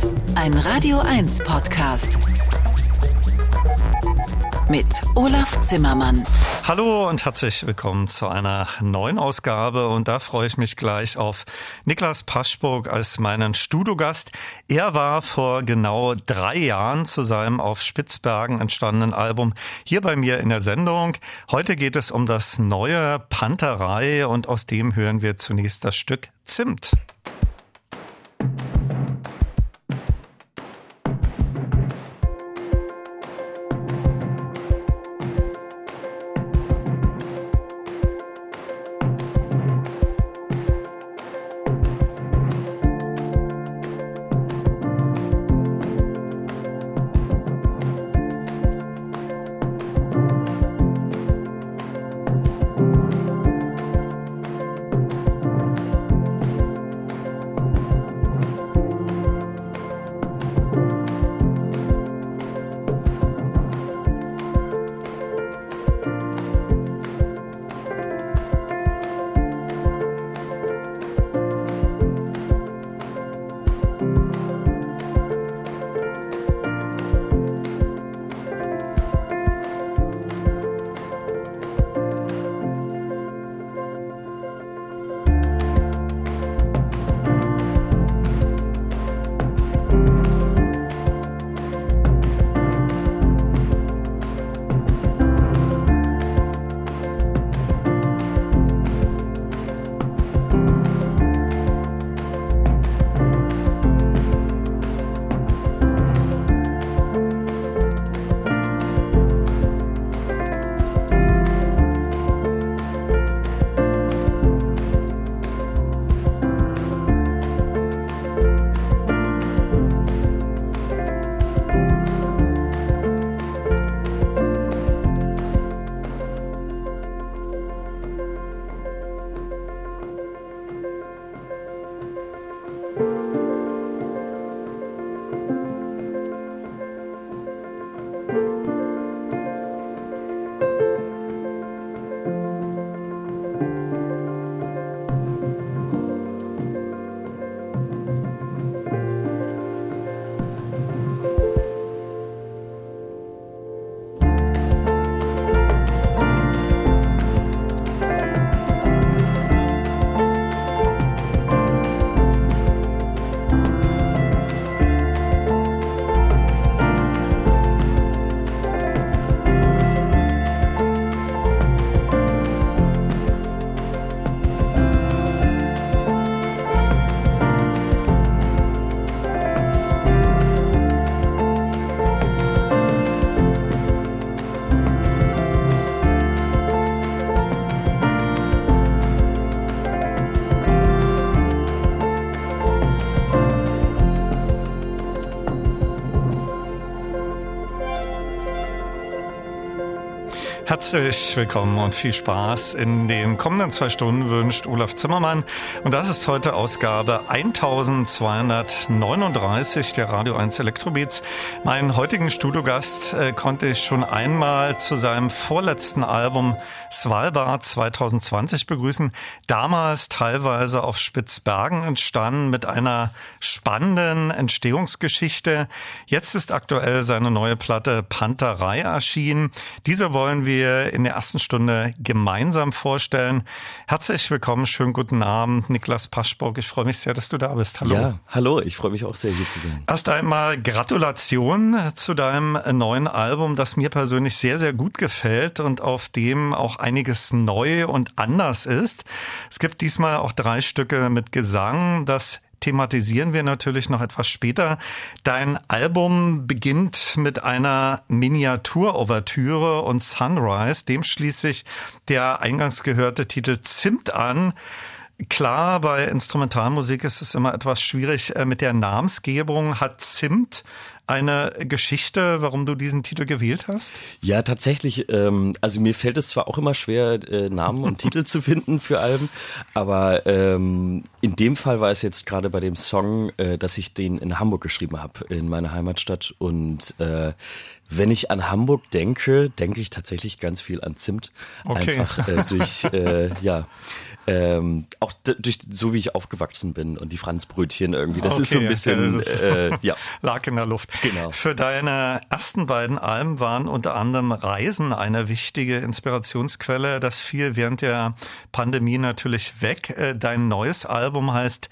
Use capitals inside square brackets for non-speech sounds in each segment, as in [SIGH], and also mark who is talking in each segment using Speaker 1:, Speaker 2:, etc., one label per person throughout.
Speaker 1: 1, ein Radio 1 Podcast. Mit Olaf Zimmermann.
Speaker 2: Hallo und herzlich willkommen zu einer neuen Ausgabe. Und da freue ich mich gleich auf Niklas Paschburg als meinen Studiogast. Er war vor genau drei Jahren zu seinem auf Spitzbergen entstandenen Album hier bei mir in der Sendung. Heute geht es um das neue Panterei und aus dem hören wir zunächst das Stück Zimt. Herzlich willkommen und viel Spaß. In den kommenden zwei Stunden wünscht Olaf Zimmermann. Und das ist heute Ausgabe 1239 der Radio 1 Elektrobeats. Meinen heutigen Studiogast äh, konnte ich schon einmal zu seinem vorletzten Album Svalbard 2020 begrüßen. Damals teilweise auf Spitzbergen entstanden mit einer spannenden Entstehungsgeschichte. Jetzt ist aktuell seine neue Platte Panterei erschienen. Diese wollen wir in der ersten Stunde gemeinsam vorstellen. Herzlich willkommen, schönen guten Abend, Niklas Paschburg. Ich freue mich sehr, dass du da bist.
Speaker 3: Hallo. Ja, hallo, ich freue mich auch sehr, hier zu sein.
Speaker 2: Erst einmal Gratulation zu deinem neuen Album, das mir persönlich sehr, sehr gut gefällt und auf dem auch einiges neu und anders ist. Es gibt diesmal auch drei Stücke mit Gesang. Das thematisieren wir natürlich noch etwas später. Dein Album beginnt mit einer Miniatur-Ouvertüre und Sunrise. Dem schließt sich der eingangs gehörte Titel Zimt an. Klar, bei Instrumentalmusik ist es immer etwas schwierig äh, mit der Namensgebung. Hat Zimt eine Geschichte, warum du diesen Titel gewählt hast?
Speaker 3: Ja, tatsächlich. Ähm, also mir fällt es zwar auch immer schwer, äh, Namen und Titel [LAUGHS] zu finden für Alben, aber ähm, in dem Fall war es jetzt gerade bei dem Song, äh, dass ich den in Hamburg geschrieben habe, in meiner Heimatstadt. Und äh, wenn ich an Hamburg denke, denke ich tatsächlich ganz viel an Zimt. Okay. Einfach äh, durch, [LAUGHS] äh, ja, Ähm, auch durch so wie ich aufgewachsen bin und die Franzbrötchen irgendwie. Das okay, ist so ein bisschen ja, äh, ja. [LAUGHS]
Speaker 2: lag in der Luft.
Speaker 3: Genau.
Speaker 2: Für deine ersten beiden Alben waren unter anderem Reisen eine wichtige Inspirationsquelle. Das fiel während der Pandemie natürlich weg. Äh, dein neues Album heißt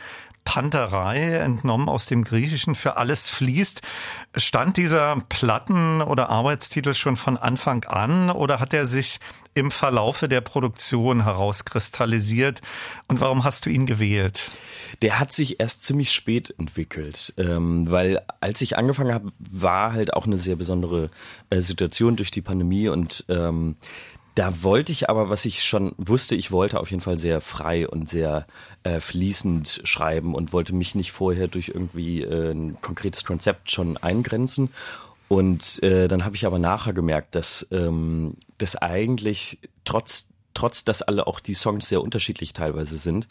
Speaker 2: Panterei, entnommen aus dem Griechischen, für alles fließt. Stand dieser Platten- oder Arbeitstitel schon von Anfang an oder hat er sich im Verlaufe der Produktion herauskristallisiert? Und warum hast du ihn gewählt?
Speaker 3: Der hat sich erst ziemlich spät entwickelt, ähm, weil als ich angefangen habe, war halt auch eine sehr besondere äh, Situation durch die Pandemie und ähm, da wollte ich aber, was ich schon wusste, ich wollte auf jeden Fall sehr frei und sehr äh, fließend schreiben und wollte mich nicht vorher durch irgendwie äh, ein konkretes Konzept schon eingrenzen. Und äh, dann habe ich aber nachher gemerkt, dass ähm, das eigentlich trotz trotz dass alle auch die Songs sehr unterschiedlich teilweise sind,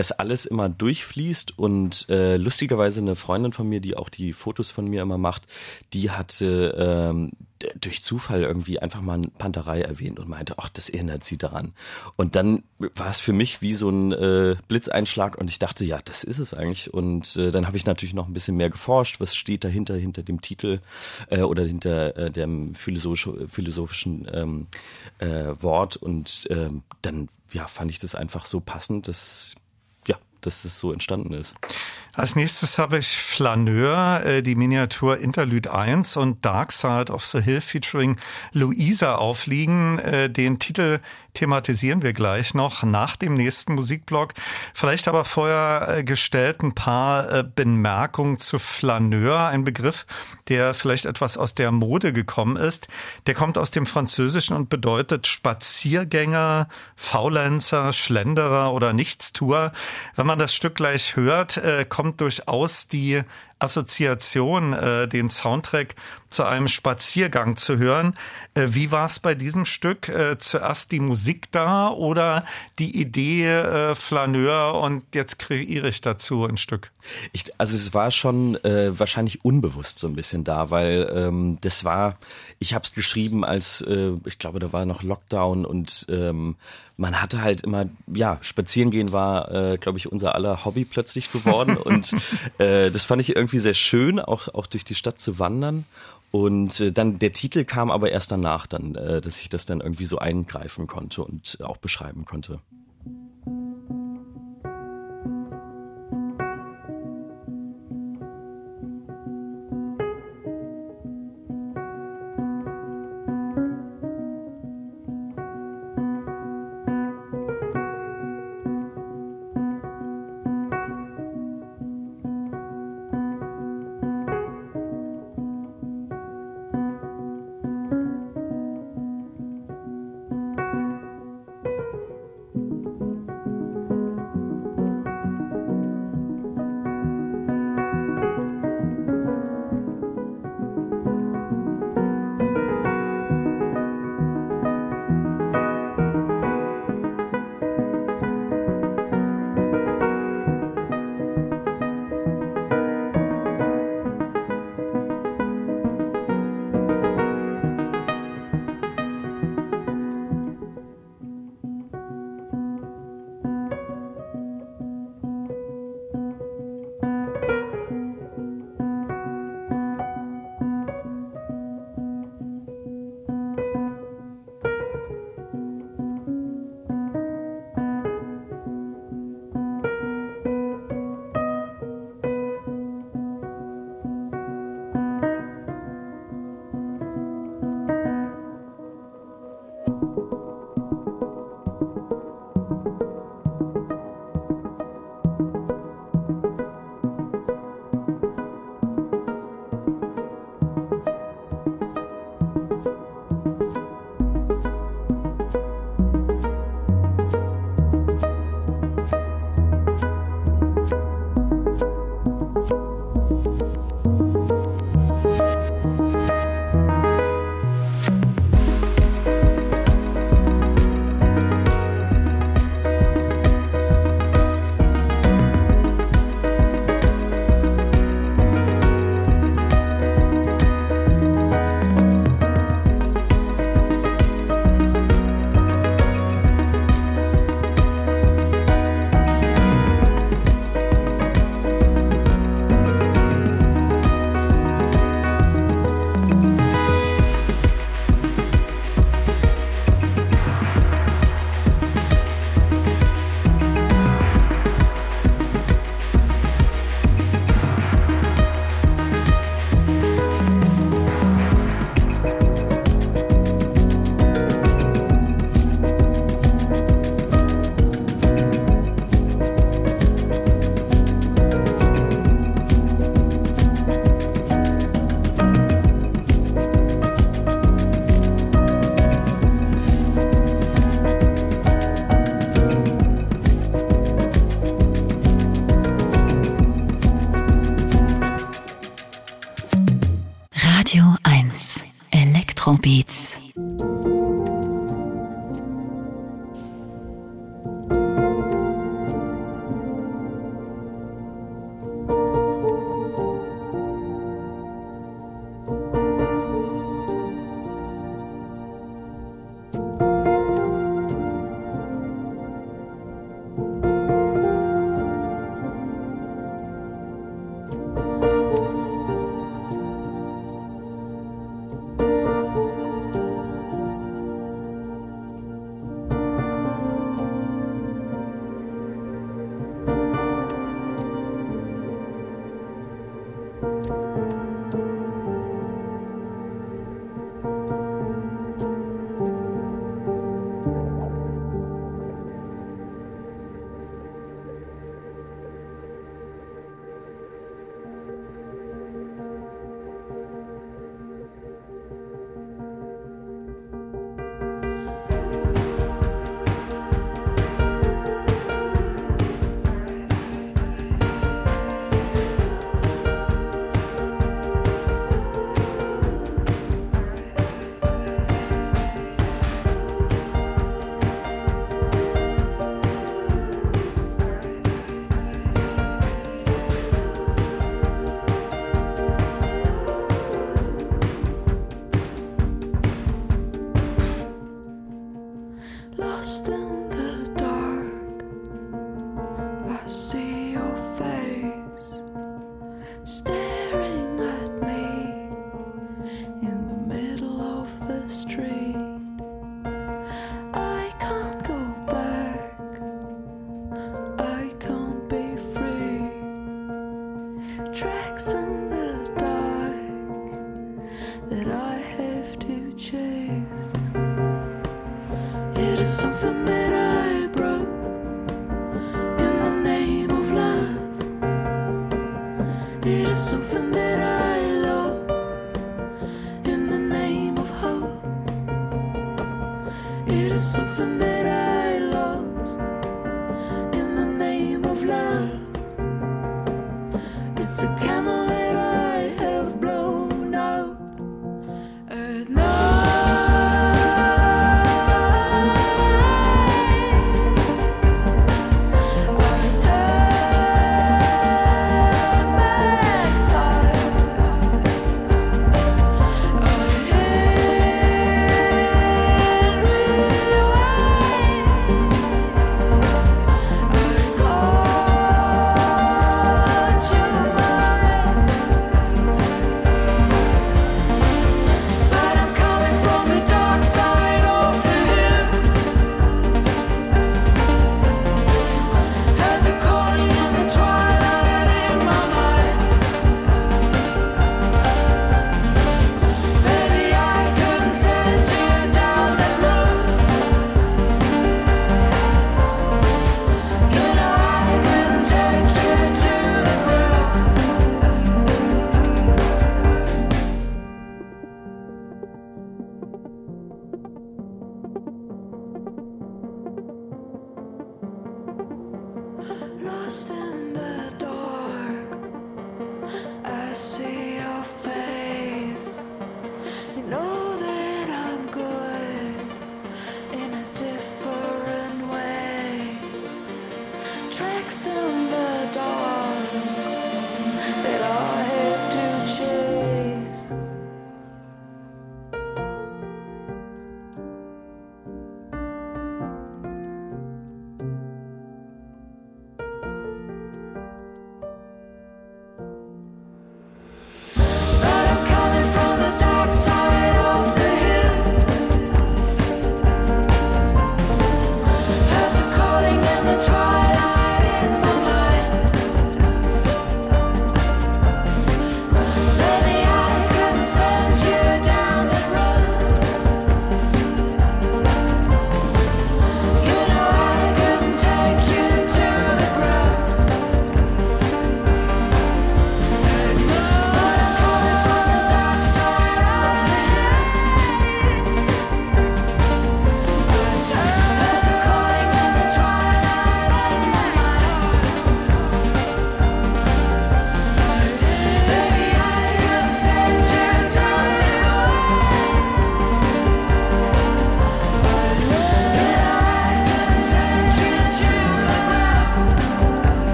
Speaker 3: das alles immer durchfließt und äh, lustigerweise eine Freundin von mir, die auch die Fotos von mir immer macht, die hatte ähm, durch Zufall irgendwie einfach mal Panterei erwähnt und meinte, ach, das erinnert sie daran. Und dann war es für mich wie so ein äh, Blitzeinschlag und ich dachte, ja, das ist es eigentlich. Und äh, dann habe ich natürlich noch ein bisschen mehr geforscht, was steht dahinter, hinter dem Titel äh, oder hinter äh, dem philosophisch, philosophischen ähm, äh, Wort. Und äh, dann ja, fand ich das einfach so passend, dass dass das so entstanden ist.
Speaker 2: Als nächstes habe ich Flaneur, äh, die Miniatur Interlude 1 und Dark Side of the Hill featuring Luisa aufliegen. Äh, den Titel thematisieren wir gleich noch nach dem nächsten Musikblock. Vielleicht aber vorher äh, gestellt ein paar äh, Bemerkungen zu Flaneur, ein Begriff, der vielleicht etwas aus der Mode gekommen ist. Der kommt aus dem Französischen und bedeutet Spaziergänger, Faulenzer, Schlenderer oder Nichtstuer. Wenn man das Stück gleich hört, äh, kommt durchaus die Assoziation, äh, den Soundtrack zu einem Spaziergang zu hören. Äh, wie war es bei diesem Stück? Äh, zuerst die Musik da oder die Idee äh, Flaneur und jetzt kreiere ich dazu ein Stück?
Speaker 3: Ich, also es war schon äh, wahrscheinlich unbewusst so ein bisschen da, weil ähm, das war, ich habe es geschrieben als, äh, ich glaube, da war noch Lockdown und ähm, man hatte halt immer, ja, spazieren gehen war, äh, glaube ich, unser aller Hobby plötzlich geworden. [LAUGHS] und äh, das fand ich irgendwie sehr schön, auch, auch durch die Stadt zu wandern. Und äh, dann der Titel kam aber erst danach dann, äh, dass ich das dann irgendwie so eingreifen konnte und auch beschreiben konnte.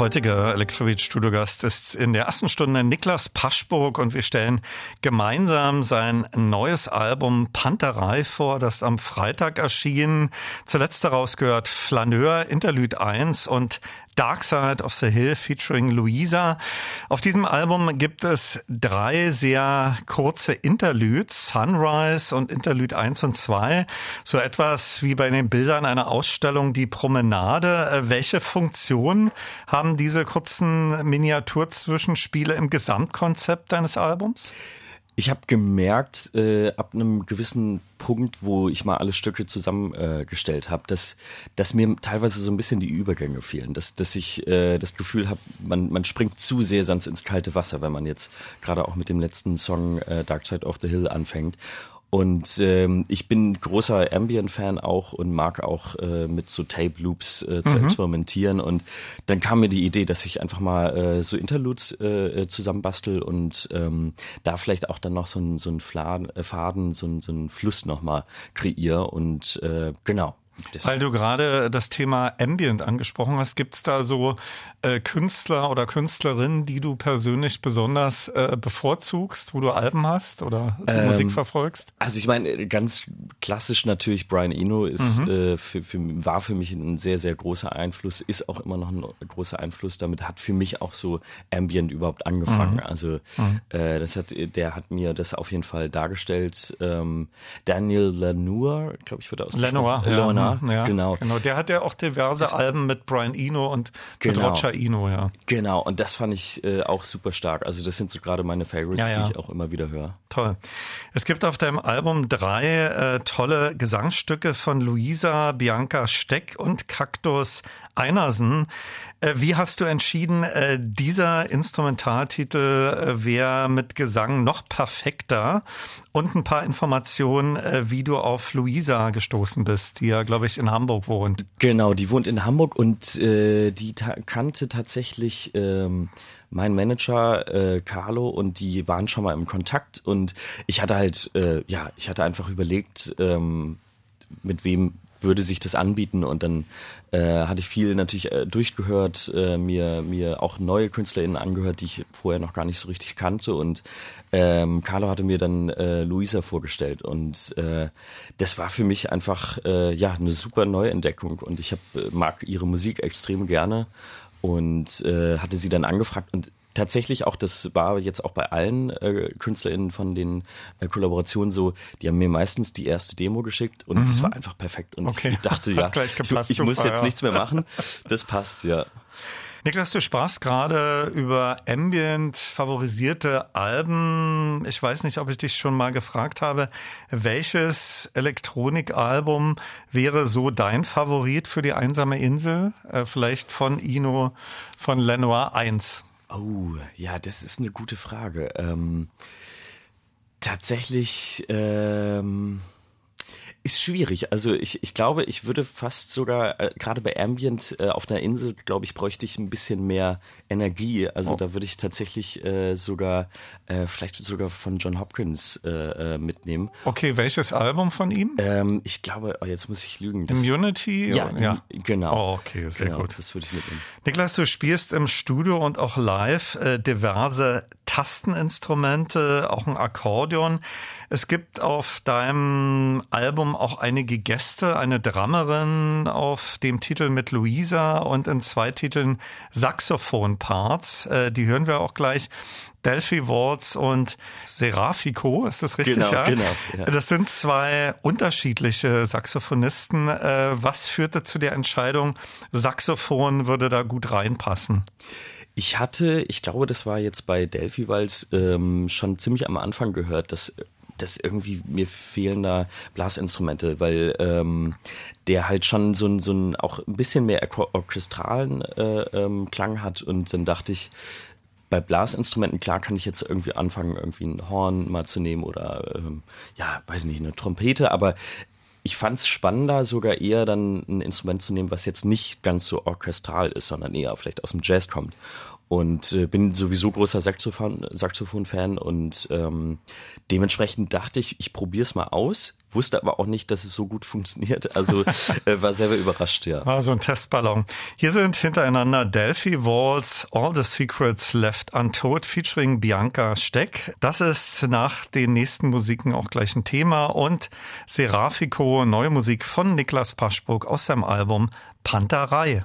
Speaker 2: Heutige Elektrobeat-Studiogast ist in der ersten Stunde Niklas Paschburg und wir stellen gemeinsam sein neues Album Panterei vor, das am Freitag erschien. Zuletzt daraus gehört Flaneur, Interlude 1 und Dark Side of the Hill featuring Louisa. Auf diesem Album gibt es drei sehr kurze Interludes, Sunrise und Interlude 1 und 2. So etwas wie bei den Bildern einer Ausstellung Die Promenade. Äh, welche Funktion haben diese kurzen Miniaturzwischenspiele im Gesamtkonzept deines Albums?
Speaker 3: Ich habe gemerkt, äh, ab einem gewissen Punkt, wo ich mal alle Stücke zusammengestellt äh, habe, dass, dass mir teilweise so ein bisschen die Übergänge fehlen, dass, dass ich äh, das Gefühl habe, man, man springt zu sehr sonst ins kalte Wasser, wenn man jetzt gerade auch mit dem letzten Song äh, Dark Side of the Hill anfängt. Und ähm, ich bin großer Ambient-Fan auch und mag auch äh, mit so Tape-Loops äh, zu mhm. experimentieren. Und dann kam mir die Idee, dass ich einfach mal äh, so Interludes äh, zusammenbastel und ähm, da vielleicht auch dann noch so ein so ein äh, Faden, so ein so ein Fluss nochmal kreiere. Und äh, genau,
Speaker 2: das Weil du gerade das Thema Ambient angesprochen hast, gibt es da so äh, Künstler oder Künstlerinnen, die du persönlich besonders äh, bevorzugst, wo du Alben hast oder ähm, Musik verfolgst?
Speaker 3: Also ich meine, ganz klassisch natürlich Brian Eno ist, mhm. äh, für, für, war für mich ein sehr, sehr großer Einfluss, ist auch immer noch ein großer Einfluss. Damit hat für mich auch so Ambient überhaupt angefangen. Mhm. Also mhm. Äh, das hat, der hat mir das auf jeden Fall dargestellt. Ähm, Daniel Lanour, glaube ich, wird er ausgesprochen.
Speaker 2: Lanour, ja. Ja, genau. genau. Der hat ja auch diverse das, Alben mit Brian Eno und mit genau. Roger Eno, ja.
Speaker 3: Genau, und das fand ich äh, auch super stark. Also das sind so gerade meine Favorites, ja, ja. die ich auch immer wieder höre.
Speaker 2: Toll. Es gibt auf deinem Album drei äh, tolle Gesangsstücke von Luisa Bianca Steck und Kaktus Einersen. Äh, wie hast du entschieden, äh, dieser Instrumentaltitel äh, wäre mit Gesang noch perfekter? Und ein paar Informationen, wie du auf Luisa gestoßen bist, die ja, glaube ich, in Hamburg wohnt.
Speaker 3: Genau, die wohnt in Hamburg und äh, die ta kannte tatsächlich ähm, mein Manager äh, Carlo und die waren schon mal im Kontakt. Und ich hatte halt, äh, ja, ich hatte einfach überlegt, ähm, mit wem würde sich das anbieten. Und dann äh, hatte ich viel natürlich äh, durchgehört, äh, mir, mir auch neue KünstlerInnen angehört, die ich vorher noch gar nicht so richtig kannte. Und ähm, Carlo hatte mir dann äh, Luisa vorgestellt. Und äh, das war für mich einfach äh, ja eine super Neuentdeckung. Und ich hab, äh, mag ihre Musik extrem gerne und äh, hatte sie dann angefragt und tatsächlich auch, das war jetzt auch bei allen äh, KünstlerInnen von den äh, Kollaborationen so, die haben mir meistens die erste Demo geschickt und mhm. das war einfach perfekt. Und okay. ich dachte, [LAUGHS] ja, gepasst, ich, ich muss jetzt ja. nichts mehr machen. [LAUGHS] Das passt, ja.
Speaker 2: Niklas, du sprachst gerade über ambient favorisierte Alben. Ich weiß nicht, ob ich dich schon mal gefragt habe, welches Elektronikalbum wäre so dein Favorit für die einsame Insel? Äh, vielleicht von Ino von Lenoir 1.
Speaker 3: Oh, ja, das ist eine gute Frage. Ähm, tatsächlich ähm, ist schwierig. Also ich, ich glaube, ich würde fast sogar, äh, gerade bei Ambient äh, auf einer Insel, glaube ich, bräuchte ich ein bisschen mehr Energie. Also oh. da würde ich tatsächlich äh, sogar, äh, vielleicht sogar von John Hopkins äh, äh, mitnehmen.
Speaker 2: Okay, welches Album von ihm?
Speaker 3: Ähm, ich glaube, oh, jetzt muss ich lügen.
Speaker 2: Immunity?
Speaker 3: Ja, ja. genau.
Speaker 2: Oh, okay, sehr
Speaker 3: genau,
Speaker 2: gut.
Speaker 3: Das würde ich mitnehmen.
Speaker 2: Niklas, du spielst im Studio und auch live diverse Tasteninstrumente, auch ein Akkordeon. Es gibt auf deinem Album auch einige Gäste, eine Drummerin auf dem Titel mit Luisa und in zwei Titeln Saxophon-Parts. Äh, die hören wir auch gleich. Delphi Waltz und Serafico, ist das richtig?
Speaker 3: Genau,
Speaker 2: ja?
Speaker 3: genau. Ja.
Speaker 2: Das sind zwei unterschiedliche Saxophonisten. Äh, was führte zu der Entscheidung, Saxophon würde da gut reinpassen?
Speaker 3: Ich hatte, ich glaube, das war jetzt bei Delphi Waltz ähm, schon ziemlich am Anfang gehört, dass das irgendwie mir fehlen da Blasinstrumente, weil ähm, der halt schon so ein, so ein auch ein bisschen mehr orchestralen äh, ähm, Klang hat. Und dann dachte ich, bei Blasinstrumenten, klar kann ich jetzt irgendwie anfangen, irgendwie ein Horn mal zu nehmen oder ähm, ja, weiß nicht, eine Trompete, aber ich fand es spannender, sogar eher dann ein Instrument zu nehmen, was jetzt nicht ganz so orchestral ist, sondern eher vielleicht aus dem Jazz kommt und äh, bin sowieso großer Saxophon, Saxophon-Fan und ähm, dementsprechend dachte ich, ich probiere es mal aus, wusste aber auch nicht, dass es so gut funktioniert, also [LAUGHS] äh, war selber überrascht, ja.
Speaker 2: War so ein Testballon. Hier sind hintereinander Delphi Walls, All the Secrets Left Untold featuring Bianca Steck. Das ist nach den nächsten Musiken auch gleich ein Thema und Serafico, neue Musik von Niklas Paschburg aus seinem Album Panterei.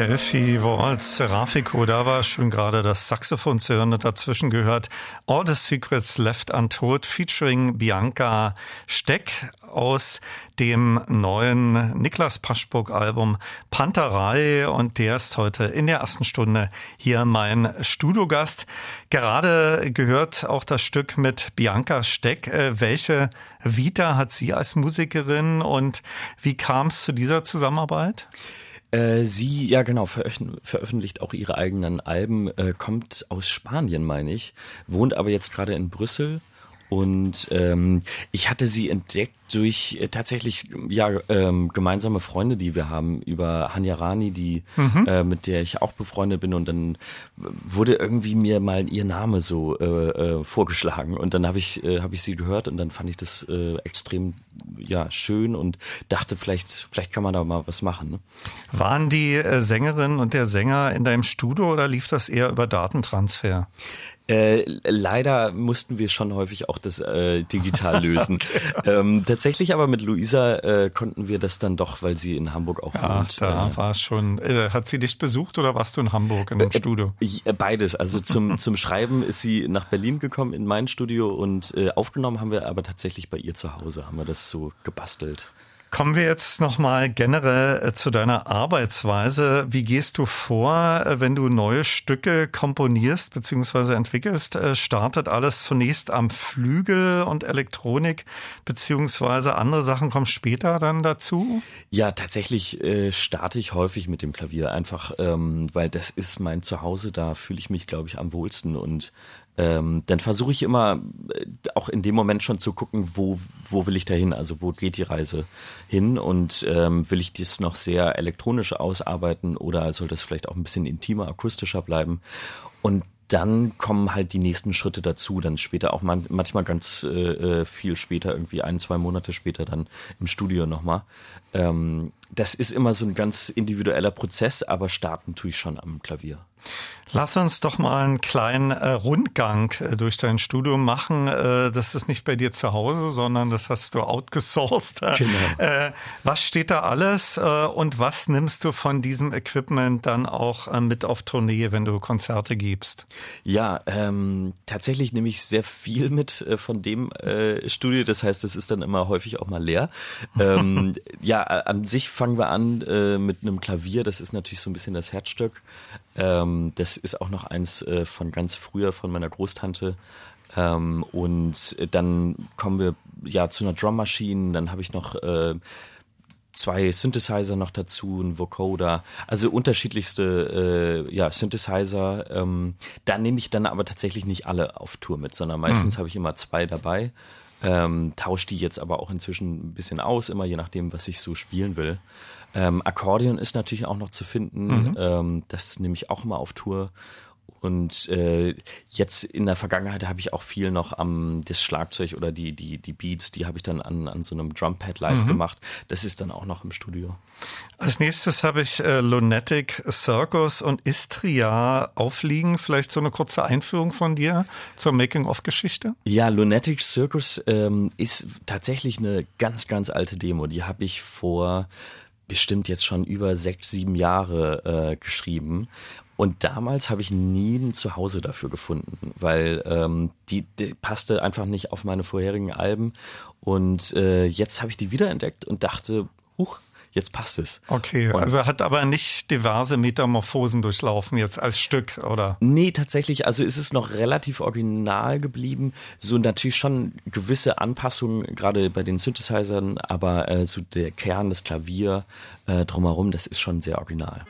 Speaker 2: Delphi Waltz Seraphico, da war schon gerade das Saxophon zu hören und dazwischen gehört All the Secrets Left Untold featuring Bianca Steck aus dem neuen Niklas Paschburg Album Panterei und der ist heute in der ersten Stunde hier mein Studiogast. Gerade gehört auch das Stück mit Bianca Steck. Äh, welche Vita hat sie als Musikerin und wie kam es zu dieser Zusammenarbeit?
Speaker 3: Äh, sie, ja genau, veröffentlicht auch ihre eigenen Alben, äh, kommt aus Spanien, meine ich, wohnt aber jetzt gerade in Brüssel und ähm, ich hatte sie entdeckt durch äh, tatsächlich ja ähm, gemeinsame Freunde, die wir haben über Hanya Rani, die mhm. äh, mit der ich auch befreundet bin und dann wurde irgendwie mir mal ihr Name so äh, äh, vorgeschlagen und dann habe ich äh, habe ich sie gehört und dann fand ich das äh, extrem ja schön und dachte vielleicht vielleicht kann man da mal was machen. Ne?
Speaker 2: Waren die äh, Sängerin und der Sänger in deinem Studio oder lief das eher über Datentransfer?
Speaker 3: Äh, leider mussten wir schon häufig auch das äh, digital [LAUGHS] lösen. okay. ähm, tatsächlich aber mit Luisa äh, konnten wir das dann doch, weil sie in Hamburg auch
Speaker 2: ja, wohnt. Da war es schon. Äh, hat sie dich besucht oder warst du in Hamburg in dem äh, Studio?
Speaker 3: Beides. Also zum, [LAUGHS] zum Schreiben ist sie nach Berlin gekommen in mein Studio und aufgenommen haben wir aber tatsächlich bei ihr zu Hause, haben wir das so gebastelt.
Speaker 2: Kommen wir jetzt nochmal generell äh, zu deiner Arbeitsweise. Wie gehst du vor, äh, wenn du neue Stücke komponierst bzw. entwickelst? Äh, startet alles zunächst am Flügel und Elektronik bzw. andere Sachen kommen später dann dazu?
Speaker 3: Ja, tatsächlich starte ich häufig mit dem Klavier, einfach ähm, weil das ist mein Zuhause, da fühle ich mich, glaube ich, am wohlsten und ähm, dann versuche ich immer äh, auch in dem Moment schon zu gucken, wo, wo will ich da hin, also wo geht die Reise hin und ähm, will ich das noch sehr elektronisch ausarbeiten oder soll das vielleicht auch ein bisschen intimer, akustischer bleiben? Und dann kommen halt die nächsten Schritte dazu, dann später auch man, manchmal ganz äh, äh, viel später, irgendwie ein, zwei Monate später dann im Studio nochmal. Ähm, das ist immer so ein ganz individueller Prozess, aber starten tue ich schon am Klavier.
Speaker 2: Lass uns doch mal einen kleinen äh, Rundgang äh, durch dein Studium machen. Äh, das ist nicht bei dir zu Hause, sondern das hast du outgesourced. [LAUGHS] Genau. Äh, was steht da alles äh, und was nimmst du von diesem Equipment dann auch äh, mit auf Tournee, wenn du Konzerte gibst?
Speaker 3: Ja, ähm, tatsächlich nehme ich sehr viel mit von dem Studio. Das heißt, es ist dann immer häufig auch mal leer. Ähm, [LAUGHS] ja, an sich fangen wir an mit einem Klavier. Das ist natürlich so ein bisschen das Herzstück. Ähm, das ist auch noch eins äh, von ganz früher von meiner Großtante. Ähm, und dann kommen wir ja zu einer Drum Machine. Dann habe ich noch äh, zwei Synthesizer noch dazu, ein Vocoder, also unterschiedlichste äh, ja, Synthesizer. Ähm, da nehme ich dann aber tatsächlich nicht alle auf Tour mit, sondern meistens mhm. habe ich immer zwei dabei. Ähm, tausche die jetzt aber auch inzwischen ein bisschen aus, immer je nachdem, was ich so spielen will. Ähm, Akkordeon ist natürlich auch noch zu finden. Mhm. Ähm, das nehme ich auch immer auf Tour. Und äh, jetzt in der Vergangenheit habe ich auch viel noch am das Schlagzeug oder die die die Beats, die habe ich dann an an so einem Drumpad live mhm. gemacht. Das ist dann auch noch im Studio.
Speaker 2: Als nächstes habe ich äh, Lunatic Circus und Istria aufliegen. Vielleicht so eine kurze Einführung von dir zur Making-of-Geschichte?
Speaker 3: Ja, Lunatic Circus ähm, ist tatsächlich eine ganz ganz alte Demo. Die habe ich vor bestimmt jetzt schon über sechs, sieben Jahre äh, geschrieben. Und damals habe ich nie ein Zuhause dafür gefunden, weil ähm, die, die passte einfach nicht auf meine vorherigen Alben. Und äh, jetzt habe ich die wiederentdeckt und dachte, huch, jetzt passt es.
Speaker 2: Okay, und also hat aber nicht diverse Metamorphosen durchlaufen jetzt als Stück, oder?
Speaker 3: Nee, tatsächlich, also ist es noch relativ original geblieben. So natürlich schon gewisse Anpassungen, gerade bei den Synthesizern, aber äh, so der Kern, das Klavier äh, drumherum, das ist schon sehr original.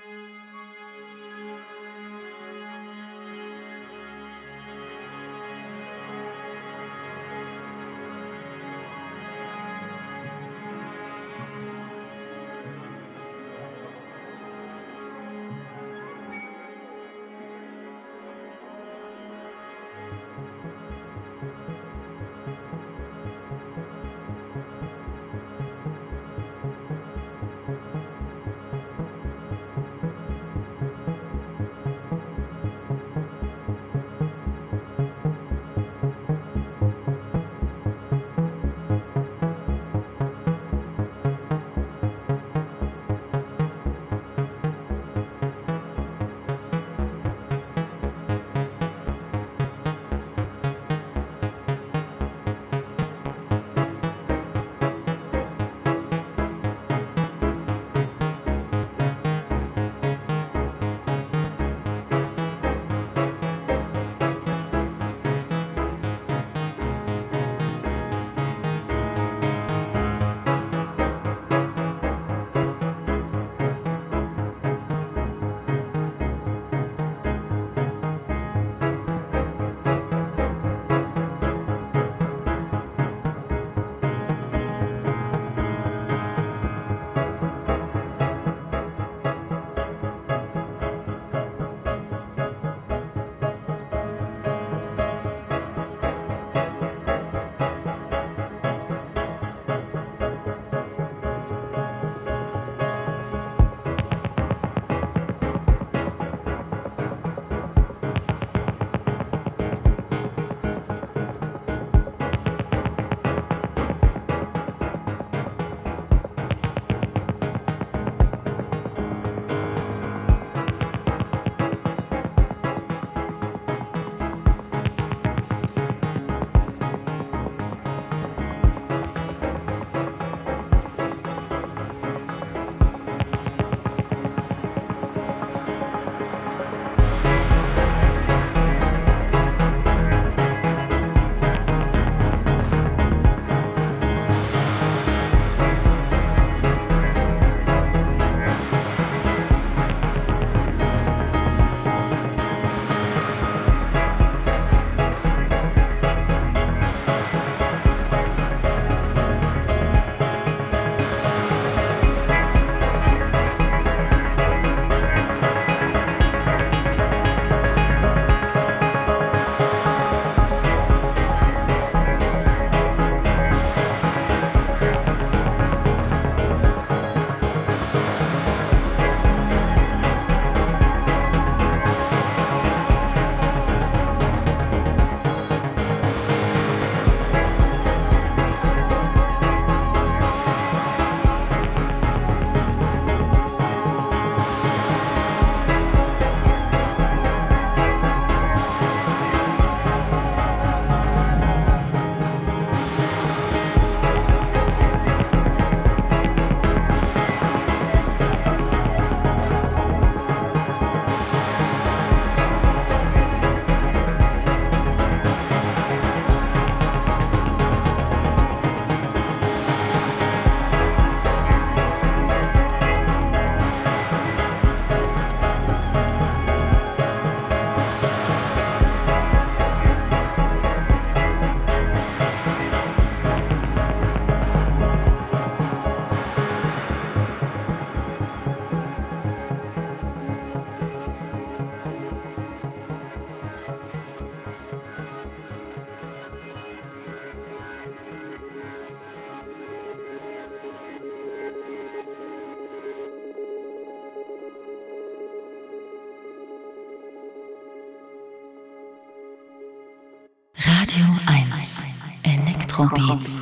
Speaker 1: Elektrobeats.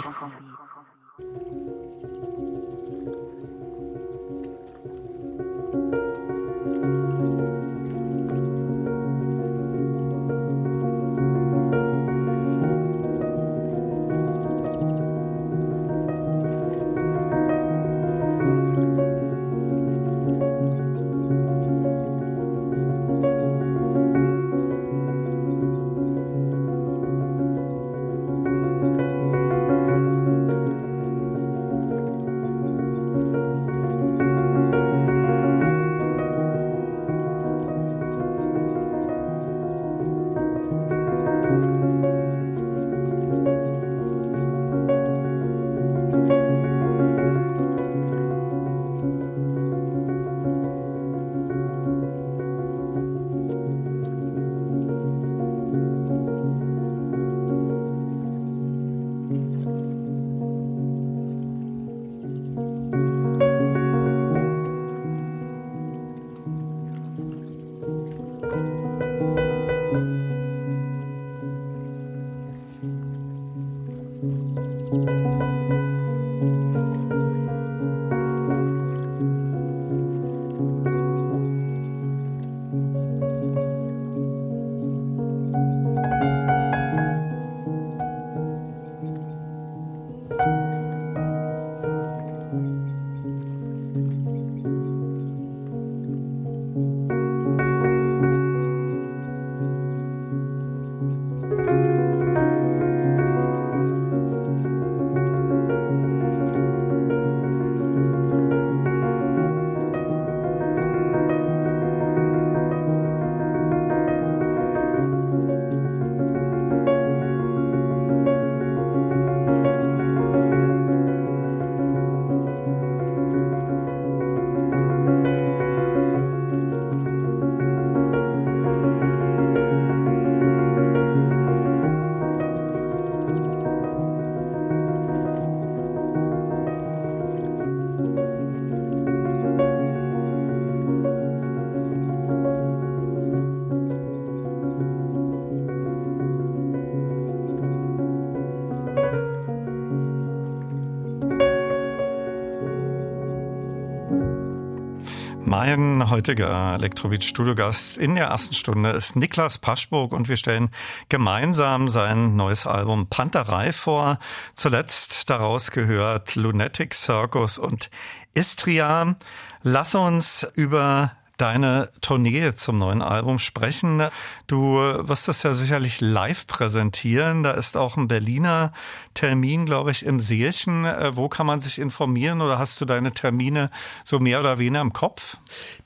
Speaker 2: Mein heutiger Elektrobeat-Studiogast in der ersten Stunde ist Niklas Paschburg und wir stellen gemeinsam sein neues Album Panterei vor. Zuletzt daraus gehört Lunatic Circus und Istria. Lass uns über deine Tournee zum neuen Album sprechen. Du wirst das ja sicherlich live präsentieren. Da ist auch ein Berliner Termin, glaube ich, im Seelchen. Äh, wo kann man sich informieren oder hast du deine Termine so mehr oder weniger im Kopf?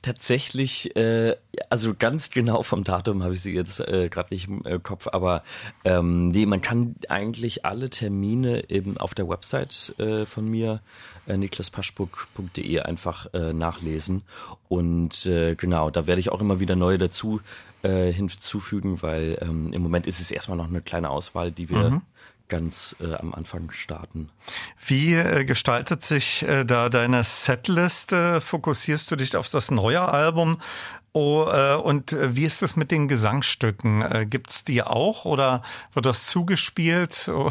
Speaker 3: Tatsächlich, äh, also ganz genau vom Datum habe ich sie jetzt äh, gerade nicht im äh, Kopf, aber ähm, nee, man kann eigentlich alle Termine eben auf der Website äh, von mir äh, niklaspaschburg.de einfach äh, nachlesen. Und äh, genau, da werde ich auch immer wieder neue dazu äh, hinzufügen, weil ähm, im Moment ist es erstmal noch eine kleine Auswahl, die wir mhm. ganz äh, am Anfang starten.
Speaker 2: Wie äh, gestaltet sich äh, da deine Setliste? Fokussierst du dich auf das neue Album Oh, äh, und äh, wie ist das mit den Gesangsstücken? Äh, gibt's die auch oder wird das zugespielt? [LAUGHS] Oh,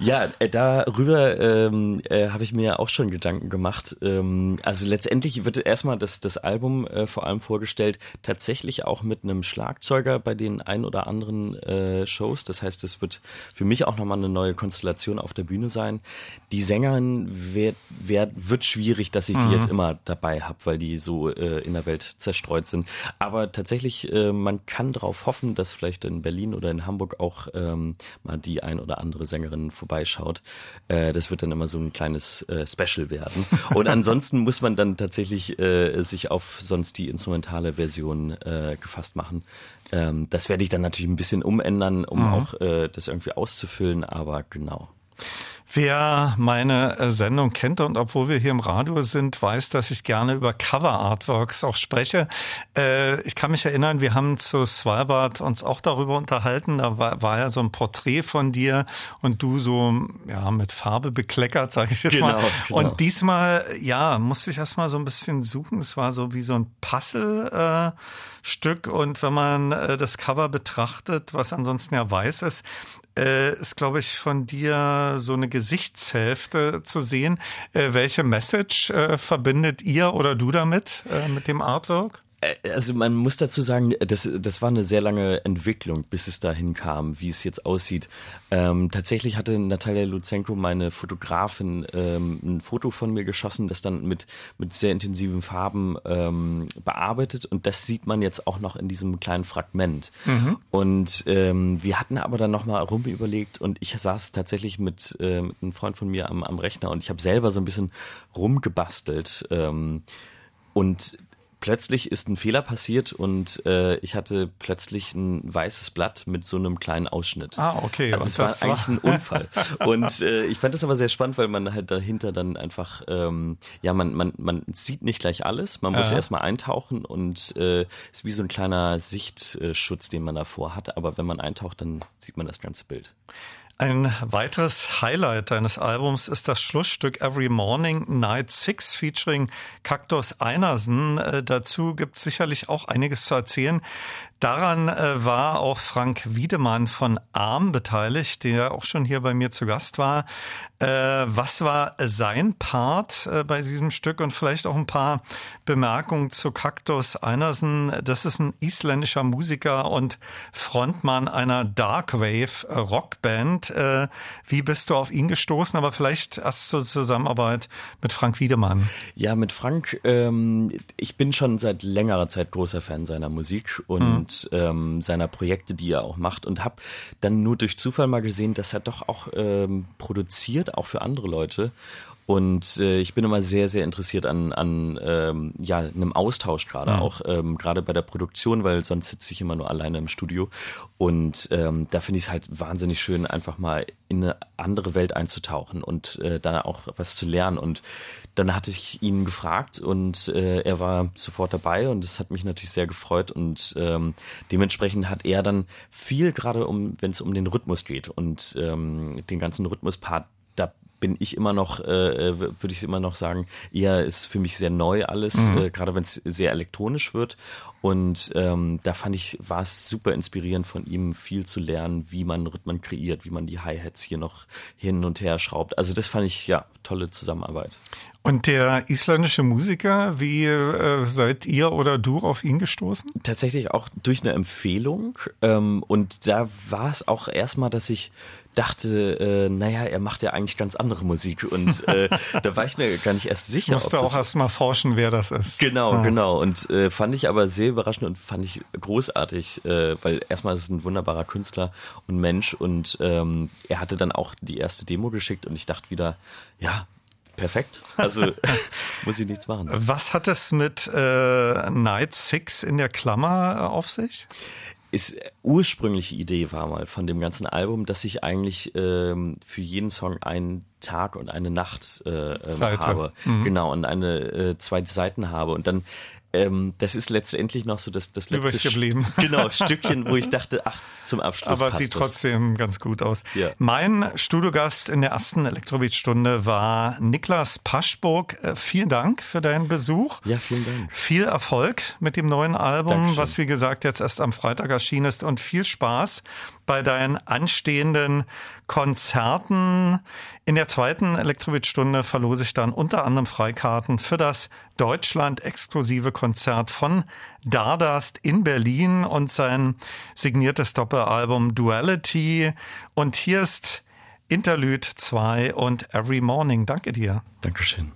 Speaker 3: ja. ja, äh, darüber ähm, äh, habe ich mir auch schon Gedanken gemacht. Ähm, also letztendlich wird erstmal das, das Album äh, vor allem vorgestellt, tatsächlich auch mit einem Schlagzeuger bei den ein oder anderen äh, Shows. Das heißt, es wird für mich auch nochmal eine neue Konstellation auf der Bühne sein. Die Sängerin wird, wird, wird schwierig, dass ich die mhm. jetzt immer dabei habe, weil die so äh, in der Welt zerstreut sind sind. Aber tatsächlich, äh, man kann darauf hoffen, dass vielleicht in Berlin oder in Hamburg auch ähm, mal die ein oder andere Sängerin vorbeischaut. Äh, das wird dann immer so ein kleines äh, Special werden. Und [LAUGHS] ansonsten muss man dann tatsächlich äh, sich auf sonst die instrumentale Version äh, gefasst machen. Ähm, das werde ich dann natürlich ein bisschen umändern, um mhm. auch äh, das irgendwie auszufüllen, aber genau.
Speaker 2: Wer meine äh, Sendung kennt und obwohl wir hier im Radio sind, weiß, dass ich gerne über Cover-Artworks auch spreche. Äh, ich kann mich erinnern, wir haben zu Svalbard uns auch darüber unterhalten. Da war, war ja so ein Porträt von dir und du so ja mit Farbe bekleckert, sage ich jetzt genau, mal. Genau. Und diesmal, ja, musste ich erst mal so ein bisschen suchen. Es war so wie so ein Puzzle. Äh, Stück und wenn man das Cover betrachtet, was ansonsten ja weiß ist, äh, ist, glaube ich, von dir so eine Gesichtshälfte zu sehen. Äh, welche Message äh, verbindet ihr oder du damit, äh, mit dem Artwork?
Speaker 3: Äh, also man muss dazu sagen, das, das war eine sehr lange Entwicklung, bis es dahin kam, wie es jetzt aussieht. Ähm, tatsächlich hatte Natalia Luzenko, meine Fotografin, ähm, ein Foto von mir geschossen, das dann mit, mit sehr intensiven Farben ähm, bearbeitet und das sieht man jetzt auch noch in diesem kleinen Fragment. Mhm. Und ähm, wir hatten aber dann nochmal rum überlegt und ich saß tatsächlich mit, äh, mit einem Freund von mir am, am Rechner und ich habe selber so ein bisschen rumgebastelt. Ähm, und plötzlich ist ein Fehler passiert und äh, ich hatte plötzlich ein weißes Blatt mit so einem kleinen Ausschnitt.
Speaker 2: Ah, okay.
Speaker 3: Also es war eigentlich ein Unfall. [LAUGHS] und äh, ich fand das aber sehr spannend, weil man halt dahinter dann einfach, ähm, ja, man, man, man sieht nicht gleich alles, man muss ja. erstmal eintauchen und äh, ist wie so ein kleiner Sichtschutz, den man davor hat. Aber wenn man eintaucht, dann sieht man das ganze Bild.
Speaker 2: Ein weiteres Highlight deines Albums ist das Schlussstück Every Morning Night Six featuring Cactus Einersen. Äh, dazu gibt es sicherlich auch einiges zu erzählen. Daran äh, war auch Frank Wiedemann von Arm beteiligt, der auch schon hier bei mir zu Gast war. Äh, was war sein Part äh, bei diesem Stück und vielleicht auch ein paar Bemerkungen zu Cactus Einersen. Das ist ein isländischer Musiker und Frontmann einer Darkwave Rockband. Äh, wie bist du auf ihn gestoßen? Aber vielleicht erst zur Zusammenarbeit mit Frank Wiedemann.
Speaker 3: Ja, mit Frank, ähm, ich bin schon seit längerer Zeit großer Fan seiner Musik und mhm ähm, seiner Projekte, die er auch macht und habe dann nur durch Zufall mal gesehen, dass er doch auch ähm, produziert, auch für andere Leute. Und äh, ich bin immer sehr, sehr interessiert an, an ähm, ja, einem Austausch gerade, mhm. auch ähm, gerade bei der Produktion, weil sonst sitze ich immer nur alleine im Studio. Und ähm, da finde ich es halt wahnsinnig schön, einfach mal in eine andere Welt einzutauchen und äh, da auch was zu lernen. Und dann hatte ich ihn gefragt und äh, er war sofort dabei und das hat mich natürlich sehr gefreut und ähm, dementsprechend hat er dann viel gerade um, wenn es um den Rhythmus geht und ähm, den ganzen Rhythmuspart, da bin ich immer noch, äh, würde ich immer noch sagen, eher ist für mich sehr neu alles, mhm. äh, gerade wenn es sehr elektronisch wird. Und ähm, da fand ich, war es super inspirierend von ihm, viel zu lernen, wie man Rhythmen kreiert, wie man die Hi-Hats hier noch hin und her schraubt. Also das fand ich, ja, tolle Zusammenarbeit.
Speaker 2: Und der isländische Musiker, wie äh, seid ihr oder du auf ihn gestoßen?
Speaker 3: Tatsächlich auch durch eine Empfehlung. Ähm, und da war es auch erstmal, dass ich dachte, äh, naja, er macht ja eigentlich ganz andere Musik und äh, [LAUGHS] da war ich mir gar nicht erst sicher.
Speaker 2: Musste auch erst mal forschen, wer das ist.
Speaker 3: Genau, ja. genau. Und äh, fand ich aber sehr überraschend und fand ich großartig, äh, weil erstmal ist es ein wunderbarer Künstler und Mensch und ähm, er hatte dann auch die erste Demo geschickt und ich dachte wieder, ja, perfekt. Also [LAUGHS] muss ich nichts machen.
Speaker 2: Was hat es mit äh, Night Six in der Klammer auf sich?
Speaker 3: Ist ursprüngliche Idee war mal von dem ganzen Album, dass ich eigentlich ähm, für jeden Song einen Tag und eine Nacht äh, ähm, habe, mhm. genau und eine äh, zwei Seiten habe und dann ähm, das ist letztendlich noch so das, das letzte
Speaker 2: geblieben.
Speaker 3: genau, [LAUGHS] Stückchen, wo ich dachte, ach, zum Abschluss.
Speaker 2: Aber es sieht das. trotzdem ganz gut aus. Ja. Mein Studiogast in der ersten Elektrobeat-Stunde war Niklas Paschburg. Äh, vielen Dank für deinen Besuch.
Speaker 3: Ja, vielen Dank.
Speaker 2: Viel Erfolg mit dem neuen Album, Dankeschön. was wie gesagt jetzt erst am Freitag erschienen ist und viel Spaß bei deinen anstehenden Konzerten. In der zweiten Elektrowitz-Stunde verlose ich dann unter anderem Freikarten für das Deutschland-exklusive Konzert von Dardust in Berlin und sein signiertes Doppelalbum Duality. Und hier ist Interlude 2 und Every Morning. Danke dir.
Speaker 3: Dankeschön.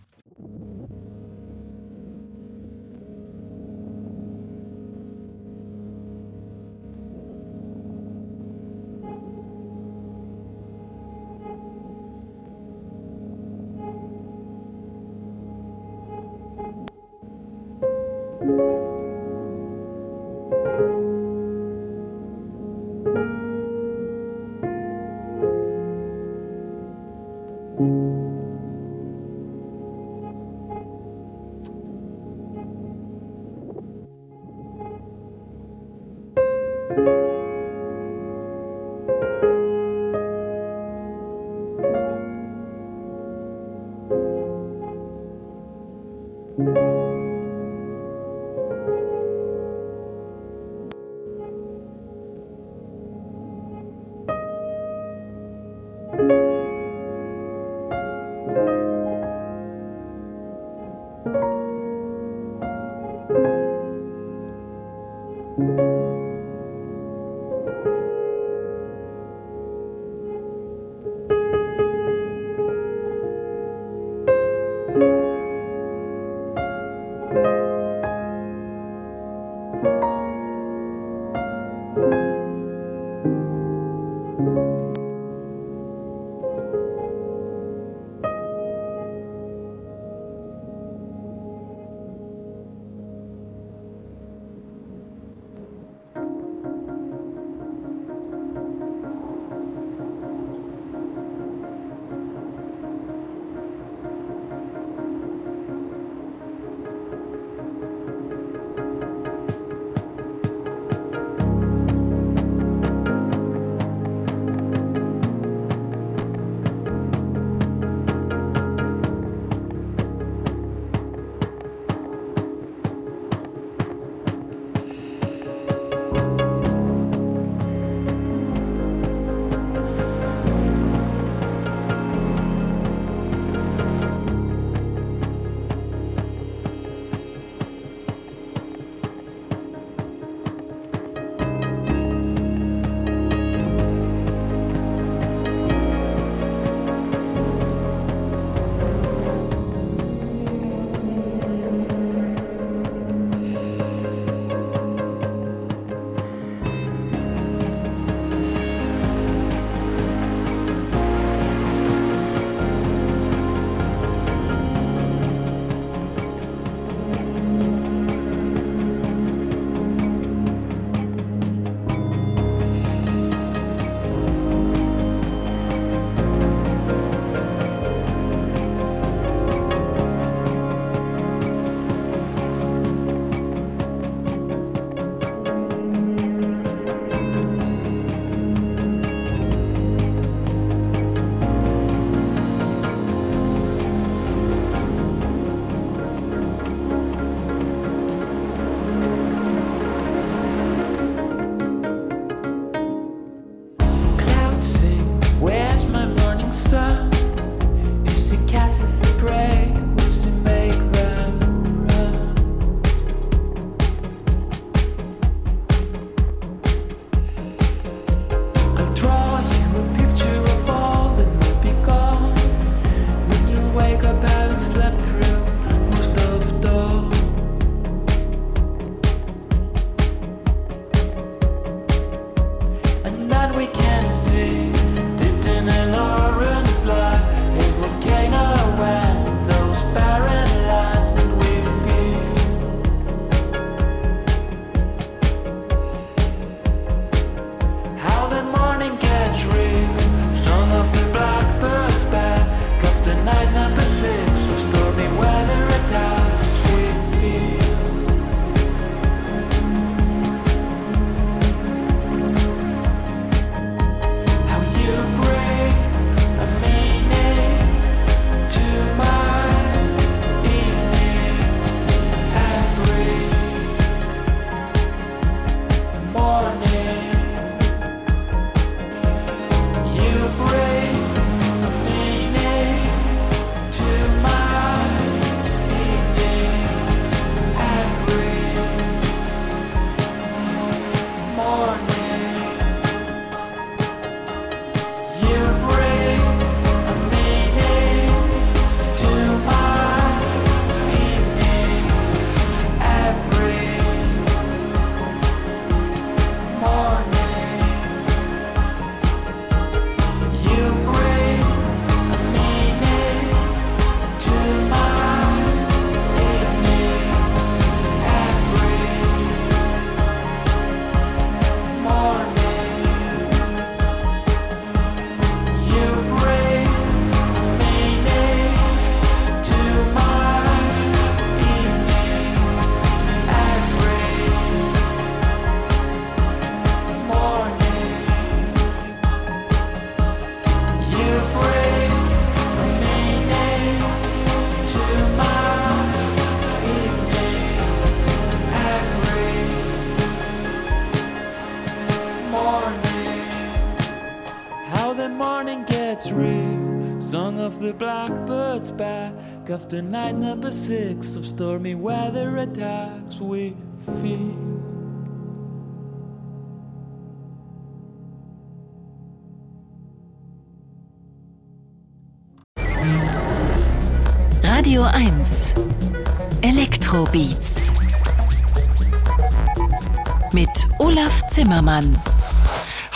Speaker 4: After night number six of stormy weather attacks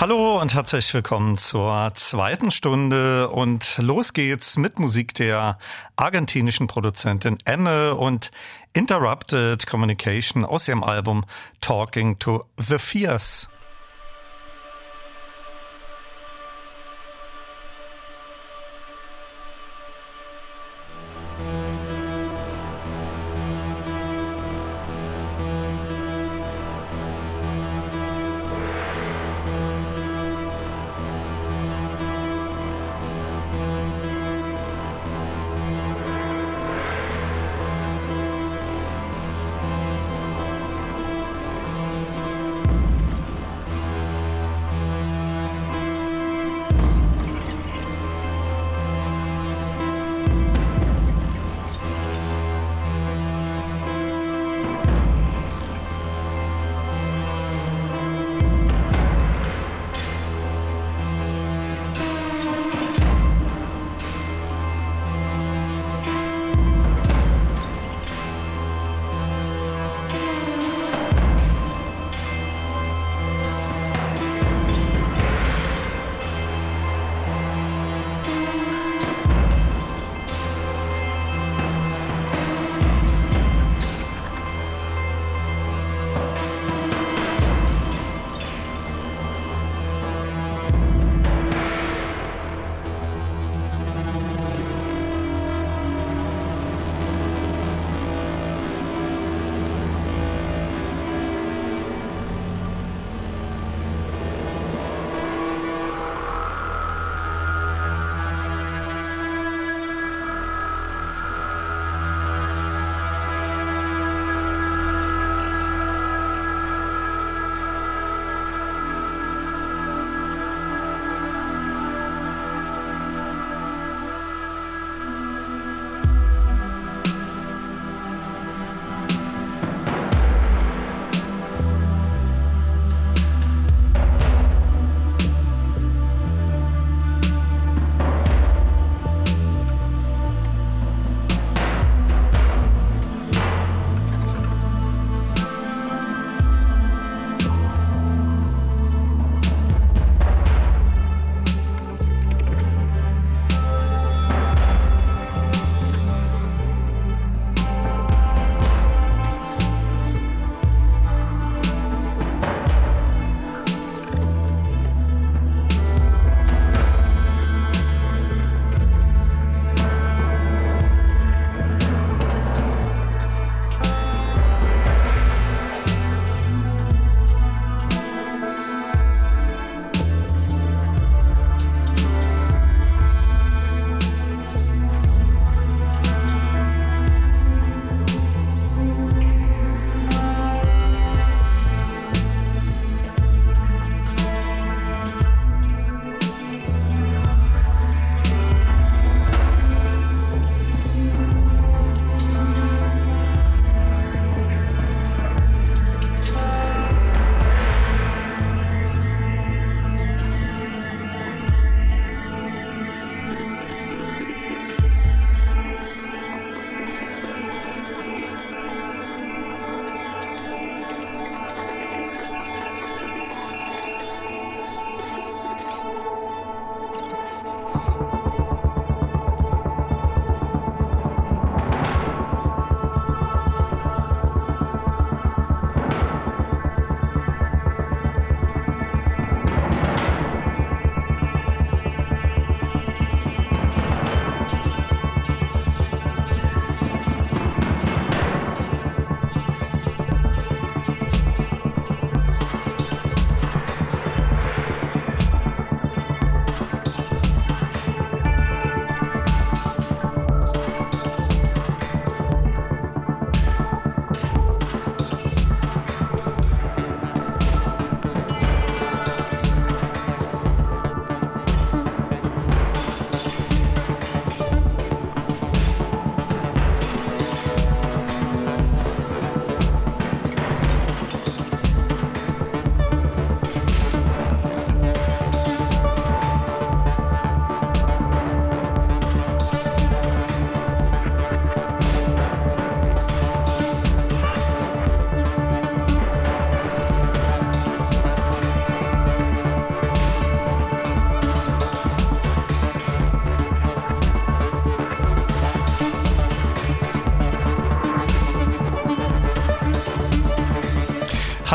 Speaker 2: Hallo und herzlich willkommen zur zweiten Stunde und los geht's mit Musik der argentinischen Produzentin Emme und Interrupted Communication aus ihrem Album Talking to the Fierce.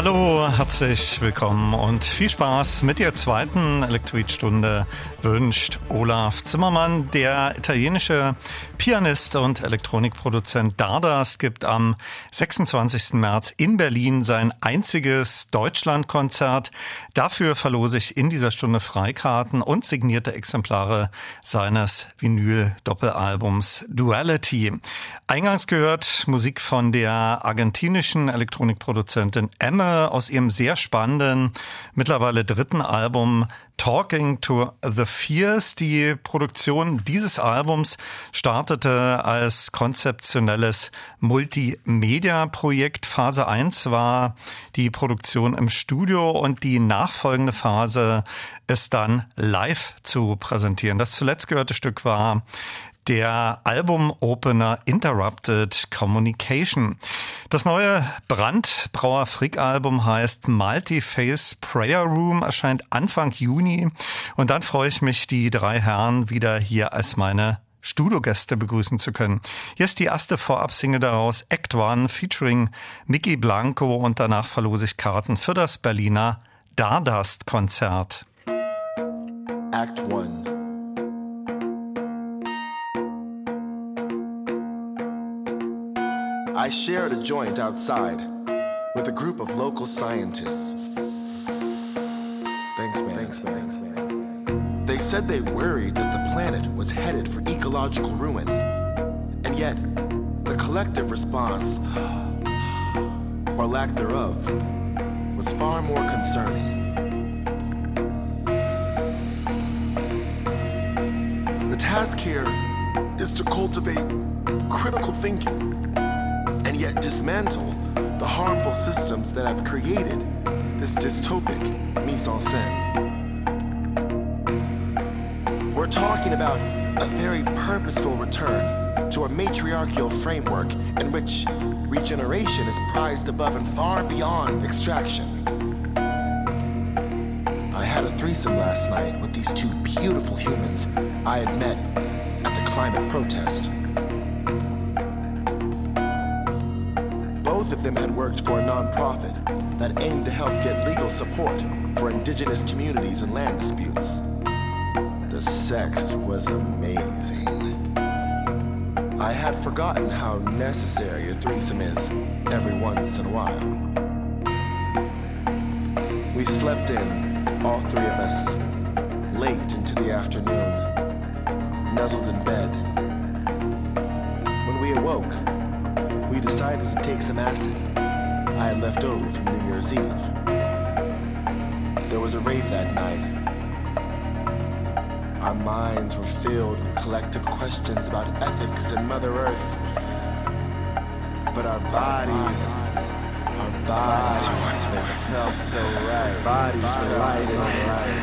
Speaker 2: Hallo, herzlich willkommen und viel Spaß mit der zweiten Elektroid-Stunde wünscht Olaf Zimmermann. Der italienische Pianist und Elektronikproduzent Dardas gibt am 26. März in Berlin sein einziges Deutschlandkonzert. Dafür verlose ich in dieser Stunde Freikarten und signierte Exemplare seines Vinyl-Doppelalbums Duality. Eingangs gehört Musik von der argentinischen Elektronikproduzentin Emme aus ihrem sehr spannenden, mittlerweile dritten Album Talking to the Fears. Die Produktion dieses Albums startete als konzeptionelles Multimedia-Projekt. Phase 1 war die Produktion im Studio und die nachfolgende Phase ist dann live zu präsentieren. Das zuletzt gehörte Stück war der Album-Opener Interrupted Communication. Das neue Brandbrauer Frick-Album heißt Multiface Prayer Room, erscheint Anfang Juni. Und dann freue ich mich, die drei Herren wieder hier als meine Studiogäste begrüßen zu können. Hier ist die erste Vorabsingle daraus, Act One, featuring Mickey Blanco und danach verlose ich Karten für das Berliner Dardust-Konzert.
Speaker 5: Act One. I shared a joint outside with a group of local scientists. Thanks, man. Thanks, man. They said they worried that the planet was headed for ecological ruin. And yet, the collective response, [GASPS] or lack thereof, was far more concerning. The task here is to cultivate critical thinking yet dismantle the harmful systems that have created this dystopic mise en scène. We're talking about a very purposeful return to a matriarchal framework in which regeneration is prized above and far beyond extraction. I had a threesome last night with these two beautiful humans I had met at the climate protest. Them had worked for a nonprofit that aimed to help get legal support for indigenous communities and land disputes. The sex was amazing. I had forgotten how necessary a threesome is every once in a while. We slept in, all three of us, late into the afternoon, nuzzled in bed. When we awoke, we decided to take some acid I had left over from New Year's Eve. There was a rave that night. Our minds were filled with collective questions about ethics and Mother Earth. But our bodies, our bodies, they felt so right. Our Bodies were light and right.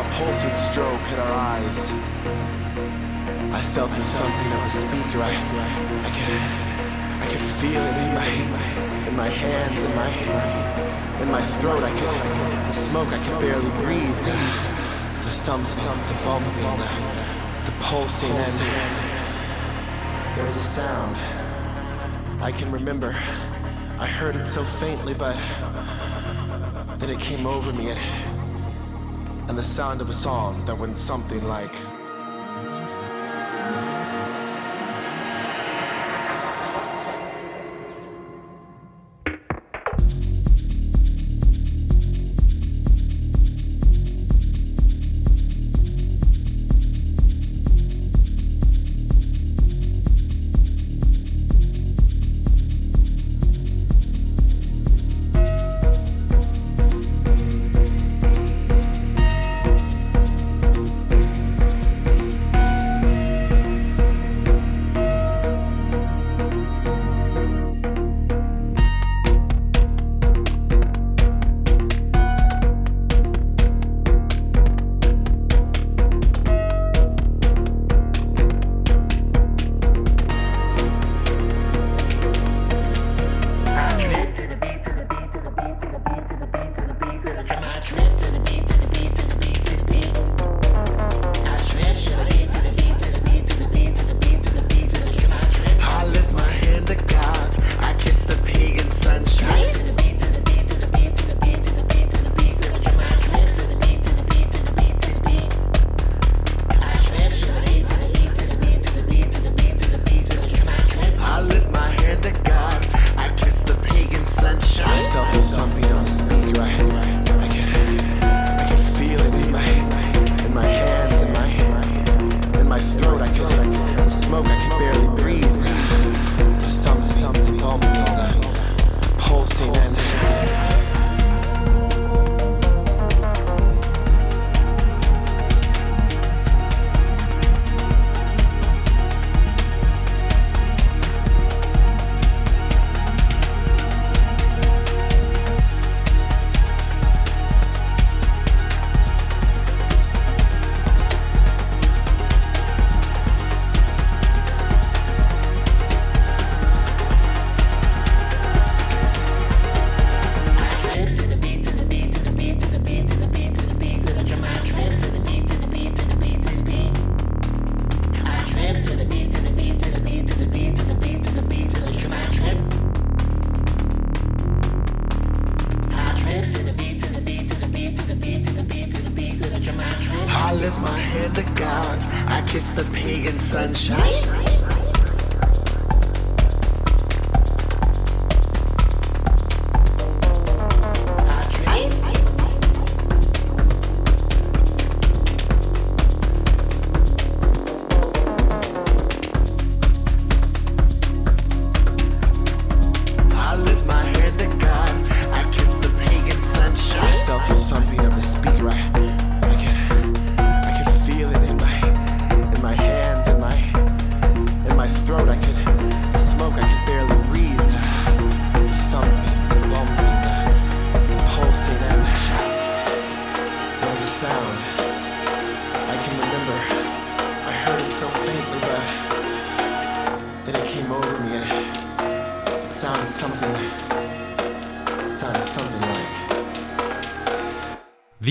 Speaker 5: A pulsing strobe hit our eyes. I felt the thumping of the speaker. I, I could, I could feel it in my, in my hands, in my, in my throat. I could, the smoke. I could barely breathe. The, the thumping, the bumping, the, the pulsing, and there was a sound. I can remember. I heard it so faintly, but then it came over me, and, and the sound of a song that went something like.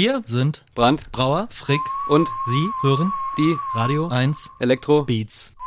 Speaker 6: Wir sind Brand, Brauer, Frick und Sie hören die Radio 1 Elektro Beats.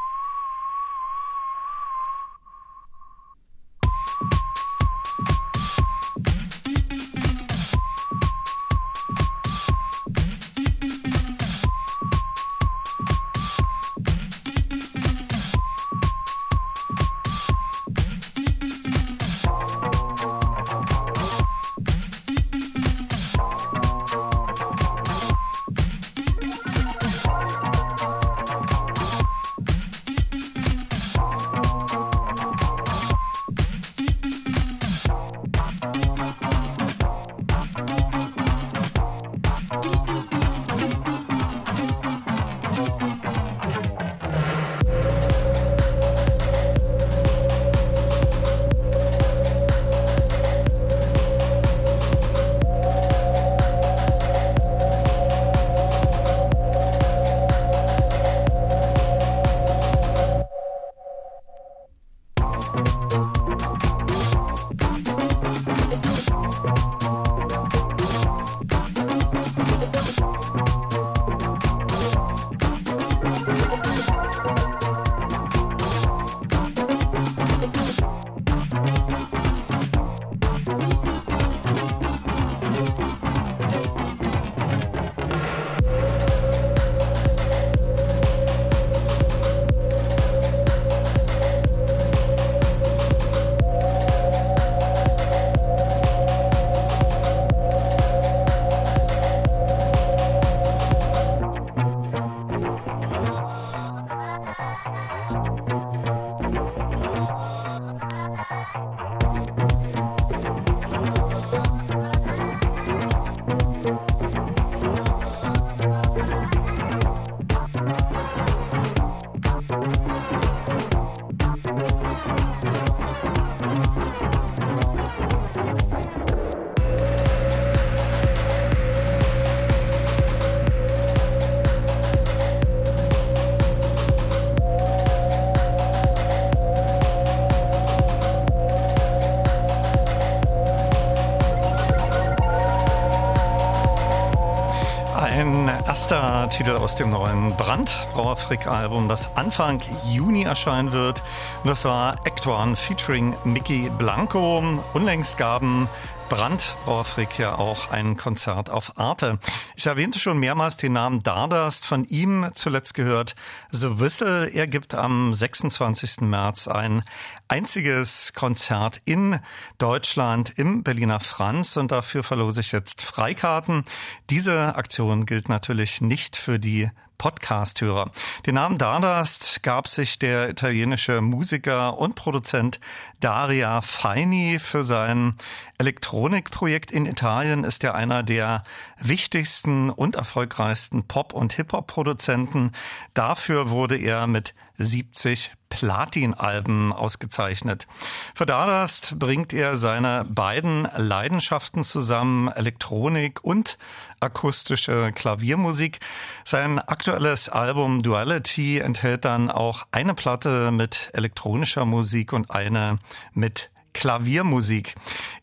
Speaker 2: Erster Titel aus dem neuen Brand Brauerfrick Album, das Anfang Juni erscheinen wird. Und das war Act One featuring Mickey Blanco. Unlängst gaben Brand Brauerfrick ja auch ein Konzert auf Arte. Ich erwähnte schon mehrmals den Namen Dardast. Von ihm zuletzt gehört The Whistle. Er gibt am 26. März ein einziges Konzert in Deutschland im Berliner Franz und dafür verlose ich jetzt Freikarten. Diese Aktion gilt natürlich nicht für die Podcast-Hörer. Den Namen Dardust gab sich der italienische Musiker und Produzent Daria Feini für sein Elektronikprojekt in Italien ist er einer der wichtigsten und erfolgreichsten Pop- und Hip-Hop-Produzenten. Dafür wurde er mit 70 Platin-Alben ausgezeichnet. Für Dardust bringt er seine beiden Leidenschaften zusammen, Elektronik und akustische Klaviermusik. Sein aktuelles Album Duality enthält dann auch eine Platte mit elektronischer Musik und eine mit Klaviermusik.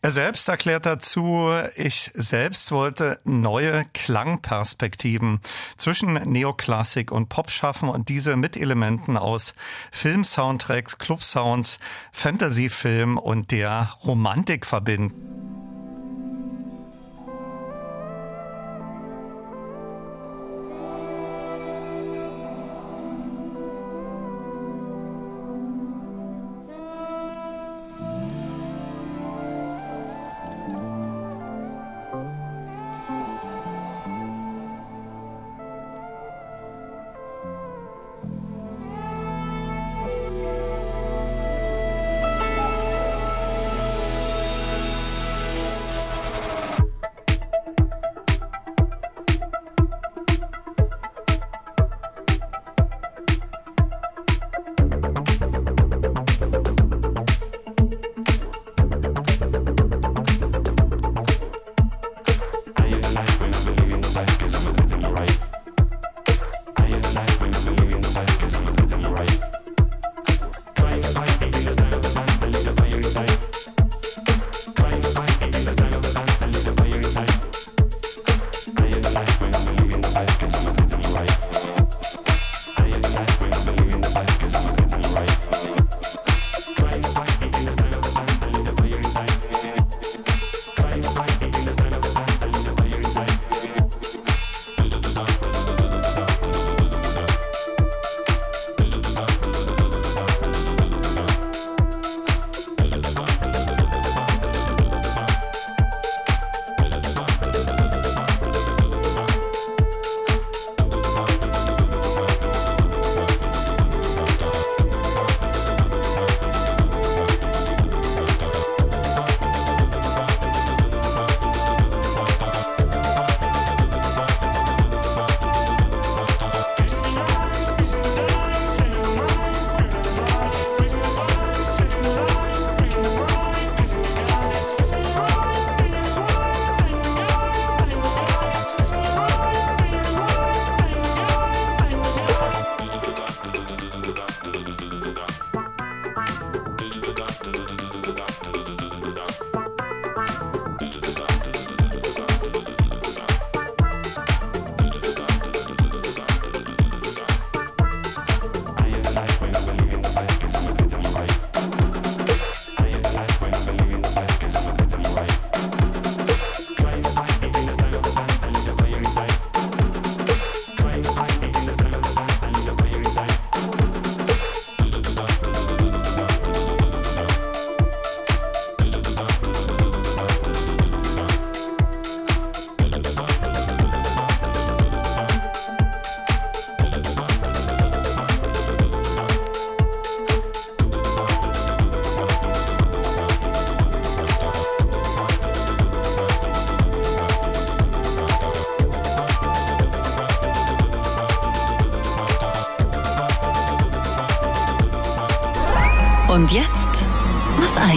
Speaker 2: Er selbst erklärt dazu, ich selbst wollte neue Klangperspektiven zwischen Neoklassik und Pop schaffen und diese mit Elementen aus Filmsoundtracks, Clubsounds, Fantasyfilm und der Romantik verbinden.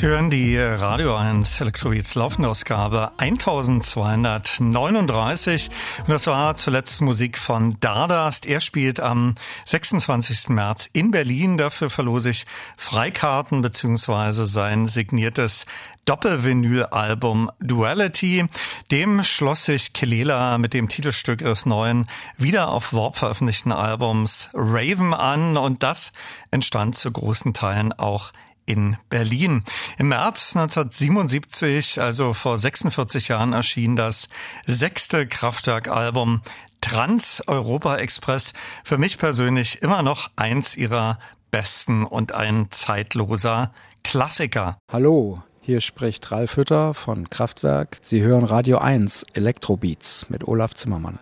Speaker 2: Sie hören die Radio 1 Elektrobeats Laufendausgabe 1239 und das war zuletzt Musik von Dardast. Er spielt am 26. März in Berlin. Dafür verlose ich Freikarten beziehungsweise sein signiertes Doppelvinyl-Album Duality. Dem schloss sich Kelela mit dem Titelstück ihres neuen, wieder auf Warp veröffentlichten Albums Raven an und das entstand zu großen Teilen auch in Berlin. Im März 1977, also vor 46 Jahren, erschien das sechste Kraftwerk-Album Trans-Europa Express. Für mich persönlich immer noch eins ihrer besten und ein zeitloser Klassiker.
Speaker 7: Hallo, hier spricht Ralf Hütter von Kraftwerk. Sie hören Radio 1 Elektrobeats mit Olaf Zimmermann.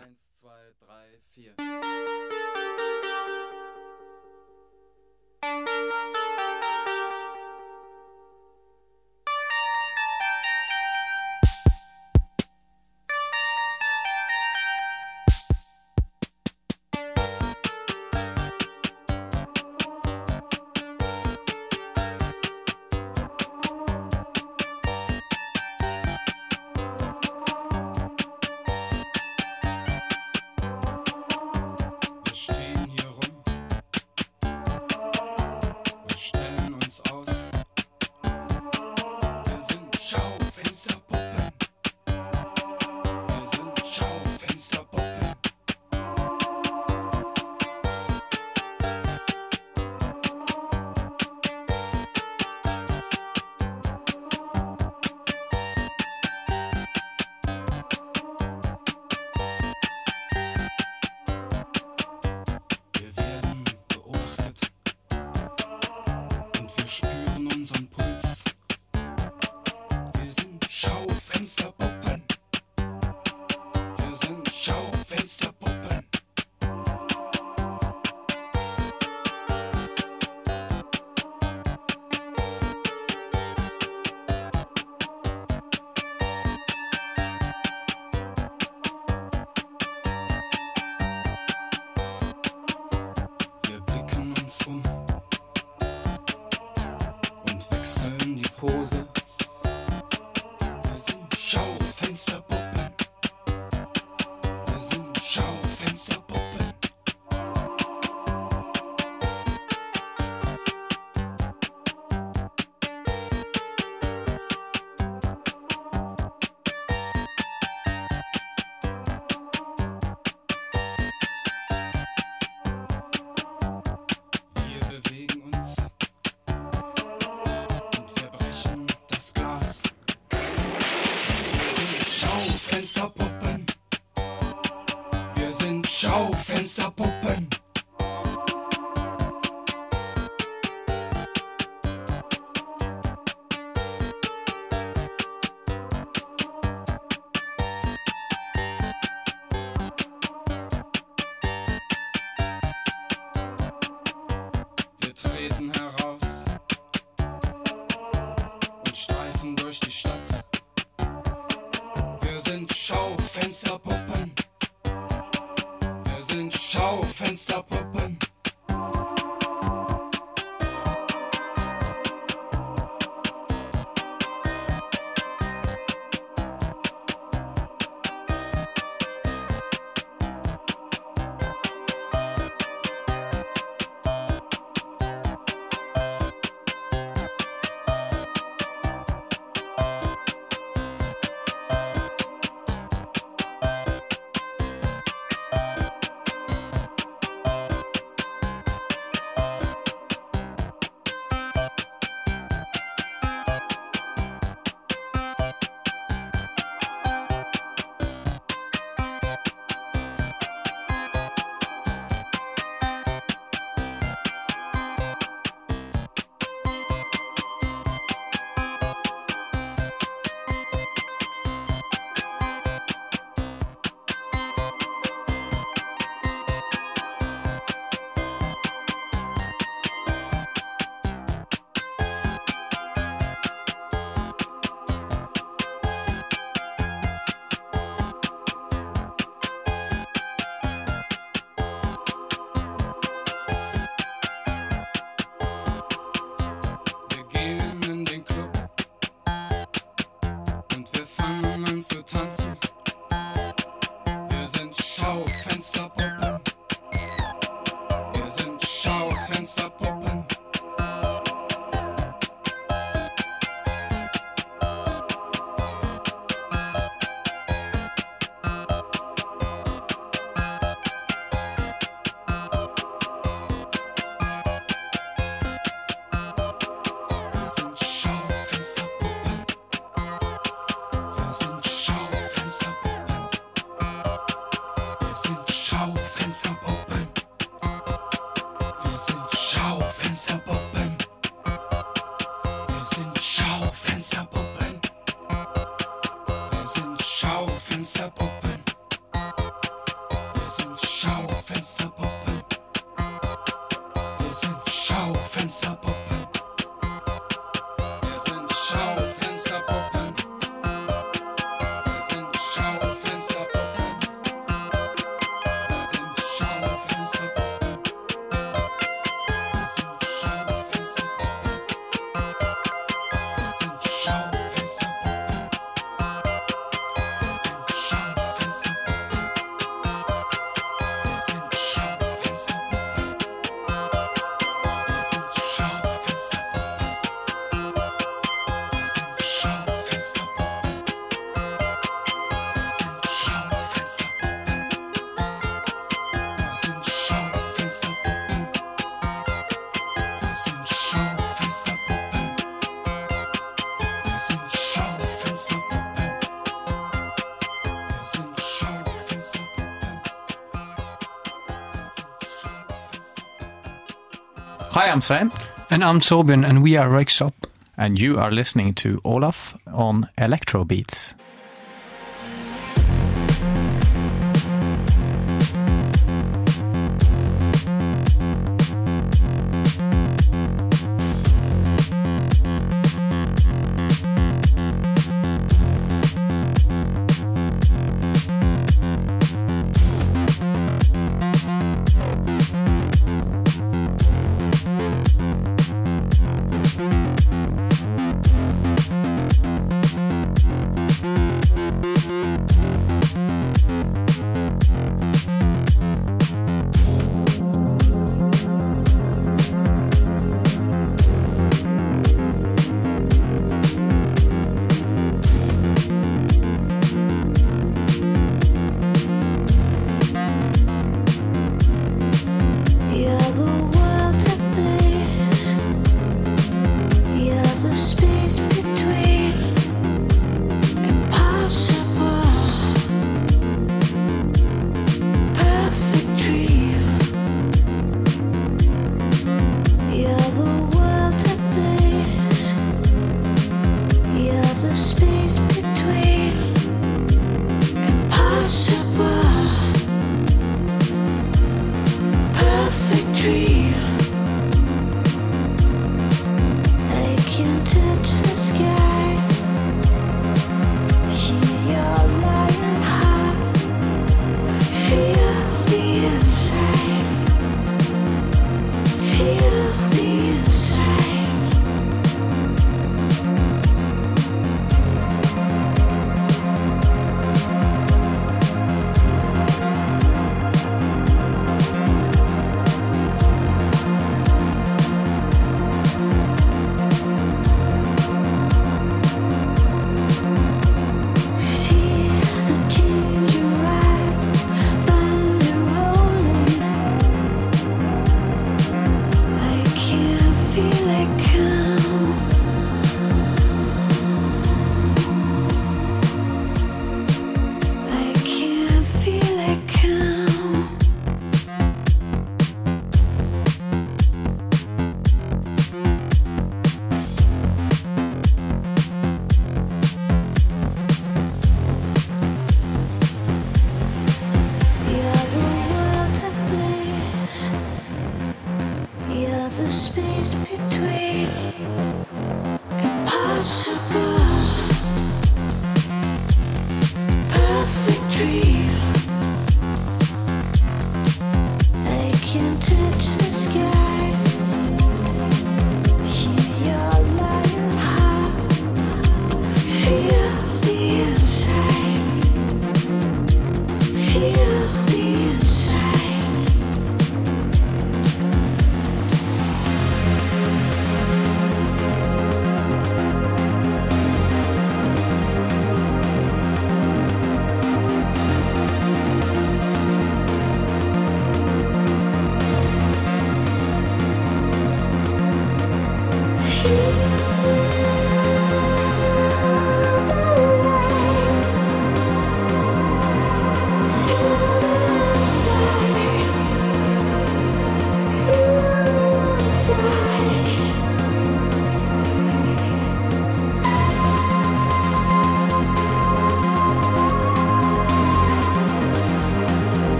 Speaker 8: I'm Sam,
Speaker 9: And I'm Torben, and we are Rexop.
Speaker 8: And you are listening to Olaf on Electro Beats.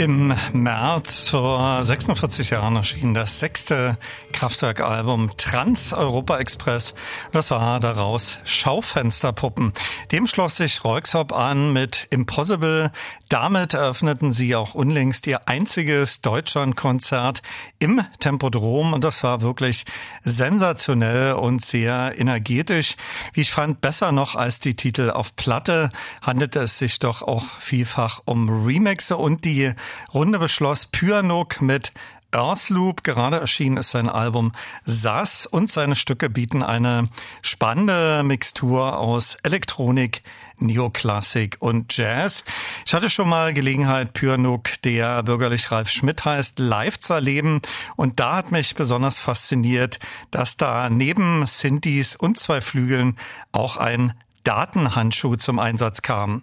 Speaker 2: Im März vor 46 Jahren erschien das sechste Kraftwerk-Album Trans-Europa Express. Das war daraus Schaufensterpuppen. Dem schloss sich Reuxhop an mit Impossible. Damit eröffneten sie auch unlängst ihr einziges Deutschlandkonzert im Tempodrom und das war wirklich sensationell und sehr energetisch. Wie ich fand, besser noch als die Titel auf Platte handelte es sich doch auch vielfach um Remixe und die Runde beschloss Pyanok mit Earthloop, gerade erschienen ist sein Album Sass und seine Stücke bieten eine spannende Mixtur aus Elektronik, Neoklassik und Jazz. Ich hatte schon mal Gelegenheit, Pyrnuk, der bürgerlich Ralf Schmidt heißt, live zu erleben. Und da hat mich besonders fasziniert, dass da neben Synthes und zwei Flügeln auch ein Datenhandschuh zum Einsatz kam.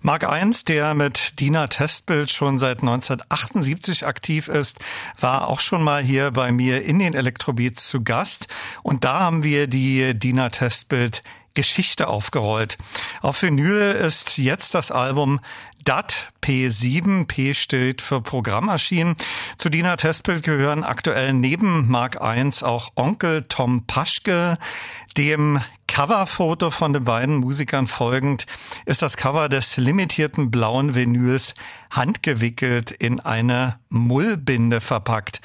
Speaker 2: Mark I, der mit DINA Testbild schon seit 1978 aktiv ist, war auch schon mal hier bei mir in den Elektrobeats zu Gast. Und da haben wir die DINA Testbild Geschichte aufgerollt. Auf Vinyl ist jetzt das Album DAT P7, P steht für Programm erschienen. Zu DINA Testbild gehören aktuell neben Mark I auch Onkel Tom Paschke, dem Coverfoto von den beiden Musikern folgend ist das Cover des limitierten blauen Vinyls handgewickelt in eine Mullbinde verpackt.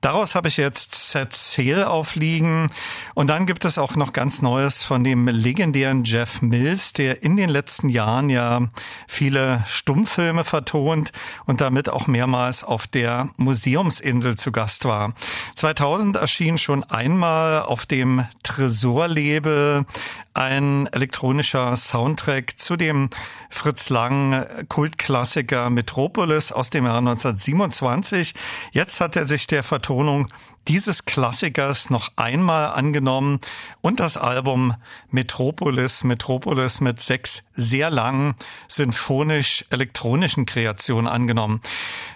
Speaker 2: Daraus habe ich jetzt Set Sail aufliegen. Und dann gibt es auch noch ganz Neues von dem legendären Jeff Mills, der in den letzten Jahren ja viele Stummfilme vertont und damit auch mehrmals auf der Museumsinsel zu Gast war. 2000 erschien schon einmal auf dem Tresorlabel ein elektronischer Soundtrack zu dem Fritz Lang Kultklassiker Metropolis aus dem Jahr 1927. Jetzt hat er sich der Vertonung dieses Klassikers noch einmal angenommen und das Album Metropolis, Metropolis mit sechs sehr langen sinfonisch-elektronischen Kreationen angenommen.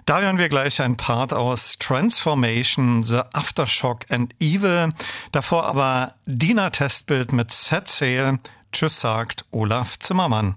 Speaker 2: Da hören wir gleich ein Part aus Transformation, The Aftershock and Evil. Davor aber Dina Testbild mit Set Sail. Tschüss sagt Olaf Zimmermann.